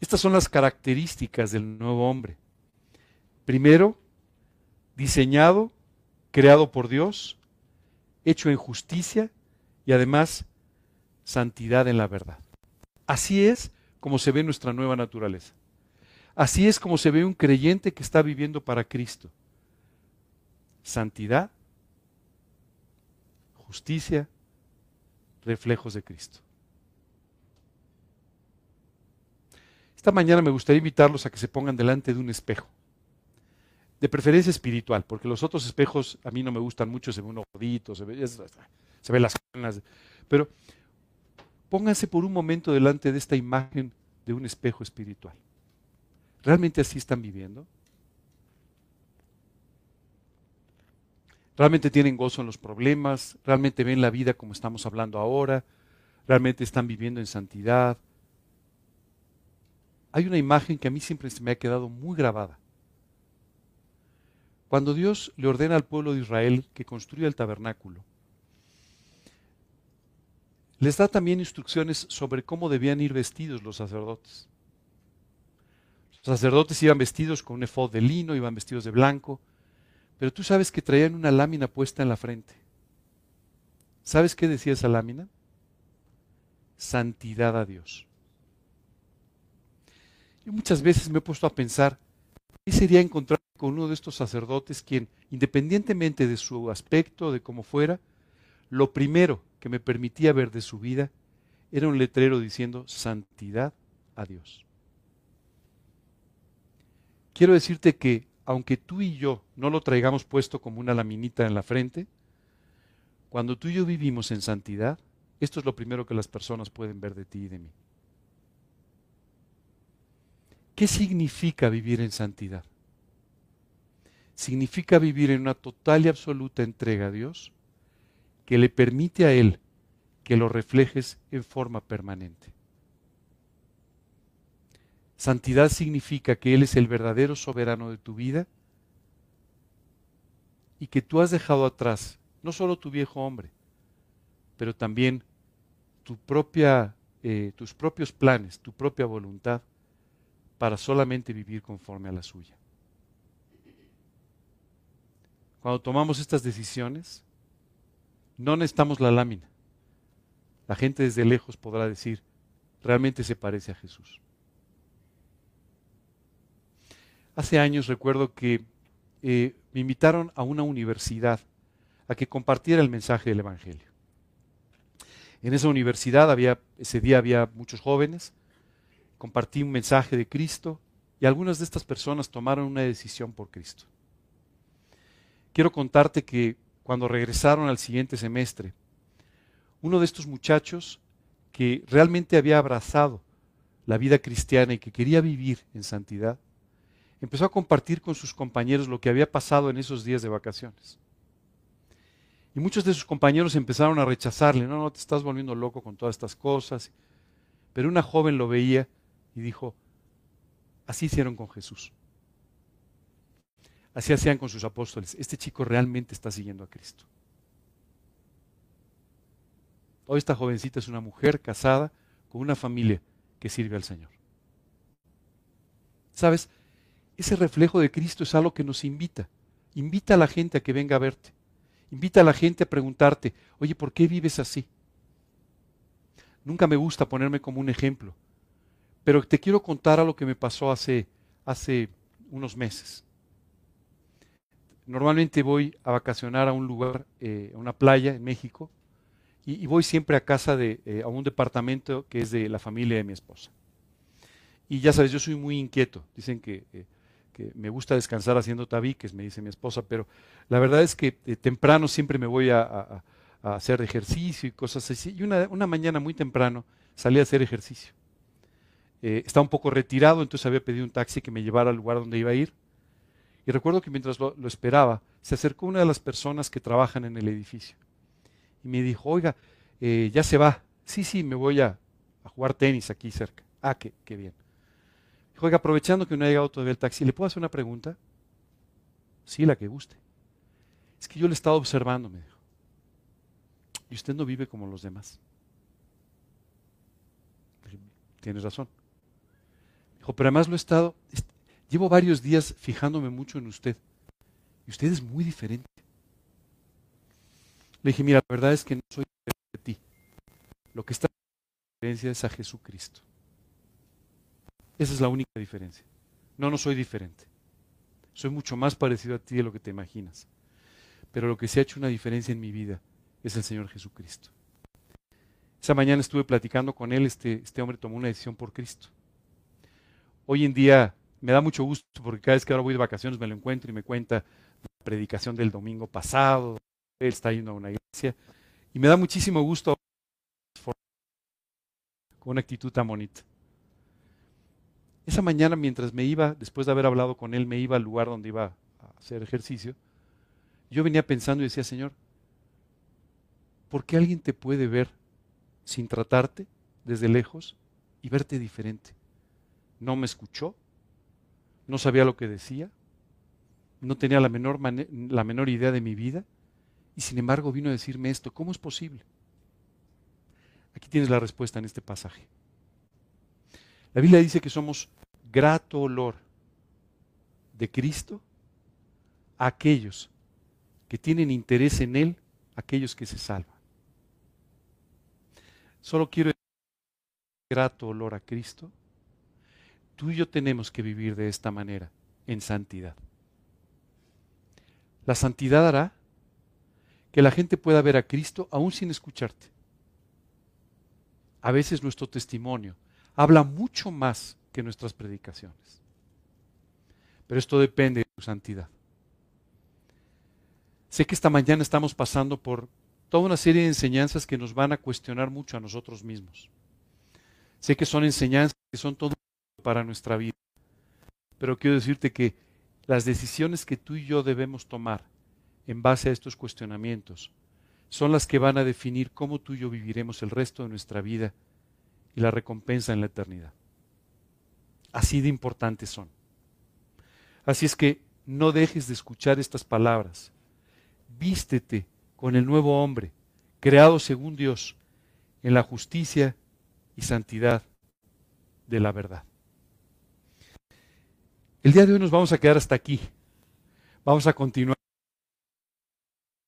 Estas son las características del nuevo hombre. Primero, diseñado, creado por Dios, hecho en justicia y además santidad en la verdad. Así es como se ve nuestra nueva naturaleza. Así es como se ve un creyente que está viviendo para Cristo. Santidad, justicia, reflejos de Cristo. Esta mañana me gustaría invitarlos a que se pongan delante de un espejo. De preferencia espiritual, porque los otros espejos a mí no me gustan mucho, se ve un gordito, se ve, se ve las canas. Pero Pónganse por un momento delante de esta imagen de un espejo espiritual. ¿Realmente así están viviendo? ¿Realmente tienen gozo en los problemas? ¿Realmente ven la vida como estamos hablando ahora? ¿Realmente están viviendo en santidad? hay una imagen que a mí siempre se me ha quedado muy grabada. Cuando Dios le ordena al pueblo de Israel que construya el tabernáculo, les da también instrucciones sobre cómo debían ir vestidos los sacerdotes. Los sacerdotes iban vestidos con un efod de lino, iban vestidos de blanco, pero tú sabes que traían una lámina puesta en la frente. ¿Sabes qué decía esa lámina? Santidad a Dios. Yo muchas veces me he puesto a pensar, ¿qué sería encontrarme con uno de estos sacerdotes quien, independientemente de su aspecto, de cómo fuera, lo primero que me permitía ver de su vida era un letrero diciendo santidad a Dios. Quiero decirte que aunque tú y yo no lo traigamos puesto como una laminita en la frente, cuando tú y yo vivimos en santidad, esto es lo primero que las personas pueden ver de ti y de mí. ¿Qué significa vivir en santidad? Significa vivir en una total y absoluta entrega a Dios que le permite a Él que lo reflejes en forma permanente. Santidad significa que Él es el verdadero soberano de tu vida y que tú has dejado atrás no solo tu viejo hombre, pero también tu propia, eh, tus propios planes, tu propia voluntad para solamente vivir conforme a la suya. Cuando tomamos estas decisiones, no necesitamos la lámina. La gente desde lejos podrá decir, realmente se parece a Jesús. Hace años recuerdo que eh, me invitaron a una universidad a que compartiera el mensaje del Evangelio. En esa universidad había, ese día había muchos jóvenes, compartí un mensaje de Cristo y algunas de estas personas tomaron una decisión por Cristo. Quiero contarte que cuando regresaron al siguiente semestre, uno de estos muchachos que realmente había abrazado la vida cristiana y que quería vivir en santidad, empezó a compartir con sus compañeros lo que había pasado en esos días de vacaciones. Y muchos de sus compañeros empezaron a rechazarle, no, no, te estás volviendo loco con todas estas cosas. Pero una joven lo veía y dijo, así hicieron con Jesús. Así hacían con sus apóstoles. Este chico realmente está siguiendo a Cristo. Hoy esta jovencita es una mujer casada con una familia que sirve al Señor. ¿Sabes? Ese reflejo de Cristo es algo que nos invita. Invita a la gente a que venga a verte. Invita a la gente a preguntarte, oye, ¿por qué vives así? Nunca me gusta ponerme como un ejemplo, pero te quiero contar a lo que me pasó hace, hace unos meses. Normalmente voy a vacacionar a un lugar, eh, a una playa en México, y, voy siempre a casa de, eh, a un departamento que es de la familia de mi esposa. Y ya sabes, yo soy muy inquieto. Dicen que, eh, que me gusta descansar haciendo tabiques, me dice mi esposa, pero la verdad es que temprano siempre me voy a, hacer ejercicio y cosas así. Y una, una, mañana muy temprano salí a hacer ejercicio. estaba un poco retirado, entonces había pedido un taxi que me llevara al lugar donde iba a ir. Y recuerdo que mientras lo, esperaba, se acercó una de las personas que trabajan en el edificio. Y me dijo, oiga, eh, ya se va. Sí, sí, me voy a, jugar tenis aquí cerca. Ah, qué, qué bien. Dijo, oiga, aprovechando que no ha llegado todavía el taxi, ¿le puedo hacer una pregunta? Sí, la que guste. Es que yo le he estado observando, me dijo. Y usted no vive como los demás. Tienes razón. Dijo, pero además lo he estado, Llevo varios días fijándome mucho en usted. Y usted es muy diferente. Le dije, mira, la verdad es que no soy diferente de ti. Lo que está en diferencia es a Jesucristo. Esa es la única diferencia. No, no soy diferente. Soy mucho más parecido a ti de lo que te imaginas. Pero lo que se ha hecho una diferencia en mi vida es el Señor Jesucristo. Esa mañana estuve platicando con él, este, este hombre tomó una decisión por Cristo. Hoy en día me da mucho gusto porque cada vez que ahora voy de vacaciones me lo encuentro y me cuenta la predicación del domingo pasado, él está yendo a una iglesia y me da muchísimo gusto con una actitud tan bonita. Esa mañana mientras me iba, después de haber hablado con él, me iba al lugar donde iba a hacer ejercicio, yo venía pensando y decía, Señor, ¿por qué alguien te puede ver sin tratarte desde lejos y verte diferente? no me escuchó, no sabía lo que decía, no tenía la menor, la menor idea de mi vida y sin embargo vino a decirme esto. ¿Cómo es posible? Aquí tienes la respuesta en este pasaje. La Biblia dice que somos grato olor de Cristo a aquellos que tienen interés en Él, aquellos que se salvan. Solo quiero decir grato olor a Cristo. Tú y yo tenemos que vivir de esta manera, en santidad. La santidad hará que la gente pueda ver a Cristo aún sin escucharte. A veces nuestro testimonio habla mucho más que nuestras predicaciones. Pero esto depende de tu santidad. Sé que esta mañana estamos pasando por toda una serie de enseñanzas que nos van a cuestionar mucho a nosotros mismos. Sé que son enseñanzas que son todo para nuestra vida. Pero quiero decirte que las decisiones que tú y yo debemos tomar en base a estos cuestionamientos son las que van a definir cómo tú y yo viviremos el resto de nuestra vida y la recompensa en la eternidad. Así de importantes son. Así es que no dejes de escuchar estas palabras. Vístete con el nuevo hombre, creado según Dios, en la justicia y santidad de la verdad. El día de hoy nos vamos a quedar hasta aquí. Vamos a continuar.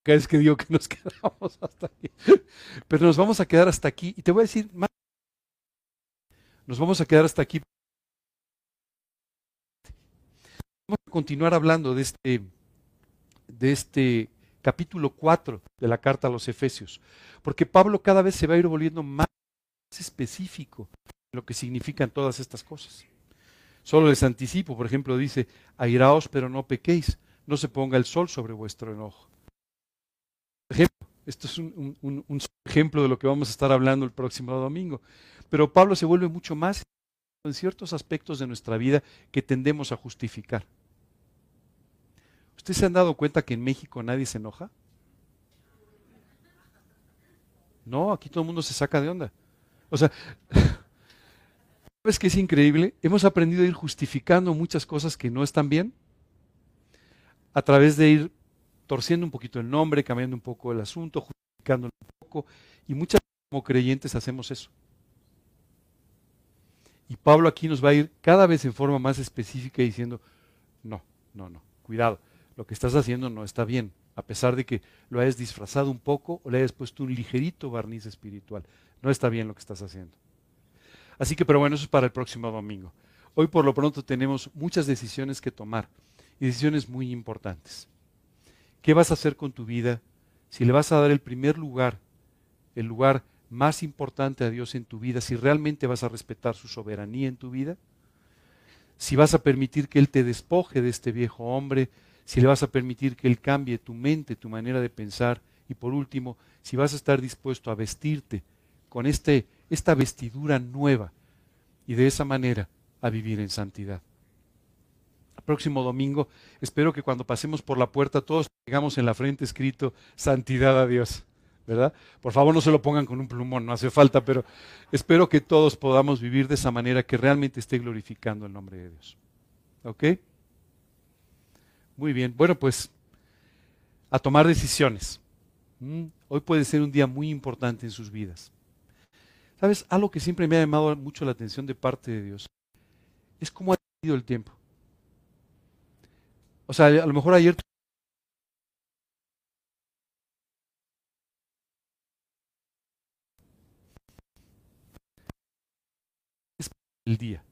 Cada vez que digo que nos quedamos hasta aquí. Pero nos vamos a quedar hasta aquí. Y te voy a decir más. Nos vamos a quedar hasta aquí. Vamos a continuar hablando de este, de este capítulo 4 de la carta a los Efesios. Porque Pablo cada vez se va a ir volviendo más específico en lo que significan todas estas cosas. Solo les anticipo, por ejemplo, dice, airaos pero no pequéis, no se ponga el sol sobre vuestro enojo. Ejemplo, esto es un, un ejemplo de lo que vamos a estar hablando el próximo domingo. Pero Pablo se vuelve mucho más en ciertos aspectos de nuestra vida que tendemos a justificar. ¿Ustedes se han dado cuenta que en México nadie se enoja? No, aquí todo el mundo se saca de onda. O sea, ¿sabes qué es increíble? Hemos aprendido a ir justificando muchas cosas que no están bien a través de ir torciendo un poquito el nombre, cambiando un poco el asunto, justificándolo un poco. Y muchas veces como creyentes hacemos eso. Y Pablo aquí nos va a ir cada vez en forma más específica diciendo, no, no, no, cuidado lo que estás haciendo no está bien, a pesar de que lo hayas disfrazado un poco o le hayas puesto un ligerito barniz espiritual. No está bien lo que estás haciendo. Así que, pero bueno, eso es para el próximo domingo. Hoy por lo pronto tenemos muchas decisiones que tomar y decisiones muy importantes. ¿Qué vas a hacer con tu vida? Si le vas a dar el primer lugar, el lugar más importante a Dios en tu vida, si realmente vas a respetar su soberanía en tu vida, si vas a permitir que Él te despoje de este viejo hombre, si le vas a permitir que Él cambie tu mente, tu manera de pensar, y por último, si vas a estar dispuesto a vestirte con este, esta vestidura nueva y de esa manera a vivir en santidad. Próximo domingo, espero que cuando pasemos por la puerta todos tengamos en la frente escrito santidad a Dios. ¿verdad? Por favor no se lo pongan con un plumón, no hace falta, pero espero que todos podamos vivir de esa manera que realmente esté glorificando el nombre de Dios. ¿Ok? Muy bien, bueno, pues a tomar decisiones. Mm, hoy puede ser un día muy importante en sus vidas. ¿Sabes? Algo que siempre me ha llamado mucho la atención de parte de Dios es cómo ha tenido el tiempo. O sea, a lo mejor ayer es el día.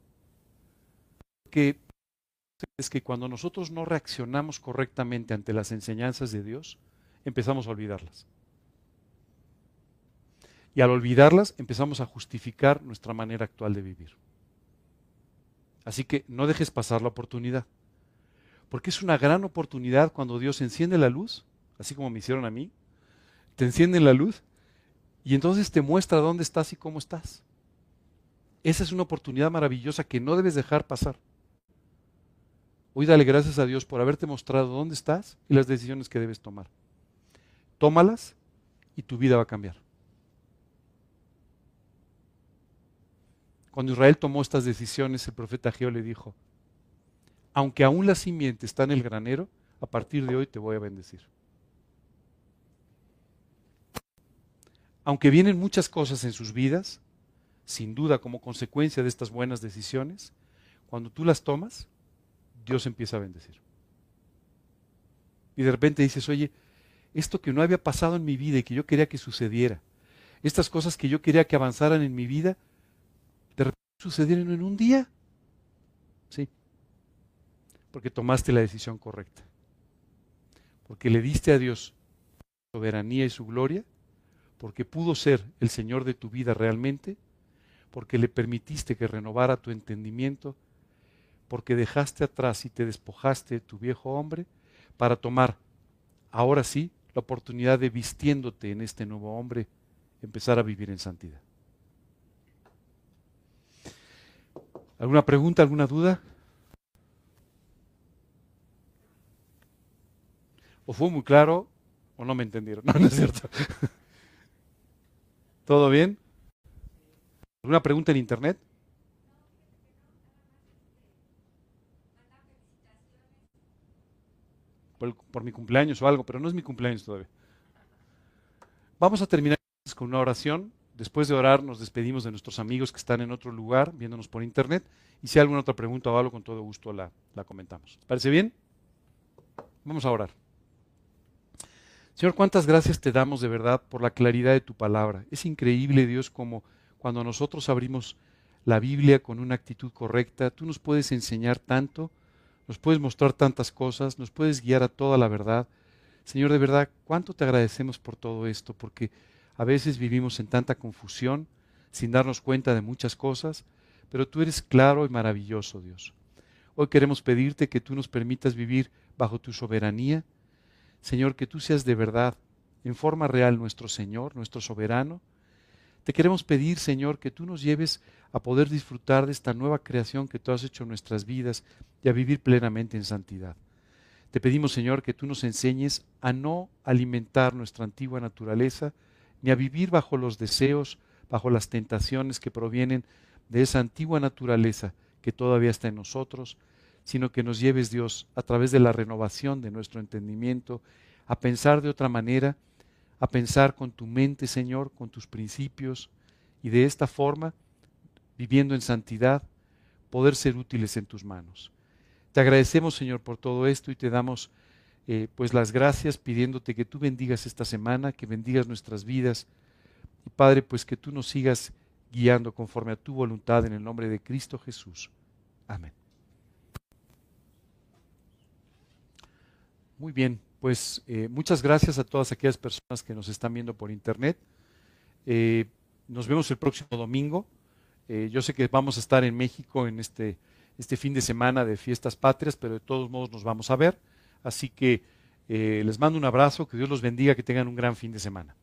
Que es que cuando nosotros no reaccionamos correctamente ante las enseñanzas de Dios, empezamos a olvidarlas. Y al olvidarlas empezamos a justificar nuestra manera actual de vivir. Así que no dejes pasar la oportunidad. Porque es una gran oportunidad cuando Dios enciende la luz, así como me hicieron a mí, te enciende la luz y entonces te muestra dónde estás y cómo estás. Esa es una oportunidad maravillosa que no debes dejar pasar. Hoy dale gracias a Dios por haberte mostrado dónde estás y las decisiones que debes tomar. Tómalas y tu vida va a cambiar. Cuando Israel tomó estas decisiones, el profeta Geo le dijo, aunque aún la simiente está en el granero, a partir de hoy te voy a bendecir. Aunque vienen muchas cosas en sus vidas, sin duda como consecuencia de estas buenas decisiones, cuando tú las tomas, Dios empieza a bendecir. Y de repente dices, oye, esto que no había pasado en mi vida y que yo quería que sucediera, estas cosas que yo quería que avanzaran en mi vida, sucedieron en un día. Sí. Porque tomaste la decisión correcta. Porque le diste a Dios su soberanía y su gloria. Porque pudo ser el Señor de tu vida realmente. Porque le permitiste que renovara tu entendimiento. Porque dejaste atrás y te despojaste de tu viejo hombre para tomar, ahora sí, la oportunidad de vistiéndote en este nuevo hombre, empezar a vivir en santidad. ¿Alguna pregunta, alguna duda? ¿O fue muy claro o no me entendieron? No, no es cierto. ¿Todo bien? ¿Alguna pregunta en internet? por, mi cumpleaños o algo, pero no es mi cumpleaños todavía. Vamos a terminar con una oración. Después de orar nos despedimos de nuestros amigos que están en otro lugar viéndonos por internet. Y si hay alguna otra pregunta o con todo gusto la, la comentamos. ¿Parece bien? Vamos a orar. Señor, cuántas gracias te damos de verdad por la claridad de tu palabra. Es increíble, Dios, como cuando nosotros abrimos la Biblia con una actitud correcta, tú nos puedes enseñar tanto nos puedes mostrar tantas cosas, nos puedes guiar a toda la verdad. Señor, de verdad, ¿cuánto te agradecemos por todo esto? Porque a veces vivimos en tanta confusión, sin darnos cuenta de muchas cosas, pero tú eres claro y maravilloso, Dios. Hoy queremos pedirte que tú nos permitas vivir bajo tu soberanía. Señor, que tú seas de verdad, en forma real, nuestro Señor, nuestro soberano. Te queremos pedir, Señor, que tú nos lleves a poder disfrutar de esta nueva creación que tú has hecho en nuestras vidas y a vivir plenamente en santidad. Te pedimos, Señor, que tú nos enseñes a no alimentar nuestra antigua naturaleza, ni a vivir bajo los deseos, bajo las tentaciones que provienen de esa antigua naturaleza que todavía está en nosotros, sino que nos lleves, Dios, a través de la renovación de nuestro entendimiento, a pensar de otra manera, a pensar con tu mente, Señor, con tus principios, y de esta forma viviendo en santidad, poder ser útiles en tus manos. Te agradecemos, Señor, por todo esto y te damos eh, pues las gracias pidiéndote que tú bendigas esta semana, que bendigas nuestras vidas. Y Padre, pues que tú nos sigas guiando conforme a tu voluntad en el nombre de Cristo Jesús. Amén. Muy bien, pues eh, muchas gracias a todas aquellas personas que nos están viendo por internet. Eh, nos vemos el próximo domingo. Yo sé que vamos a estar en México en este, este fin de semana de fiestas patrias, pero de todos modos nos vamos a ver. Así que eh, les mando un abrazo, que Dios los bendiga, que tengan un gran fin de semana.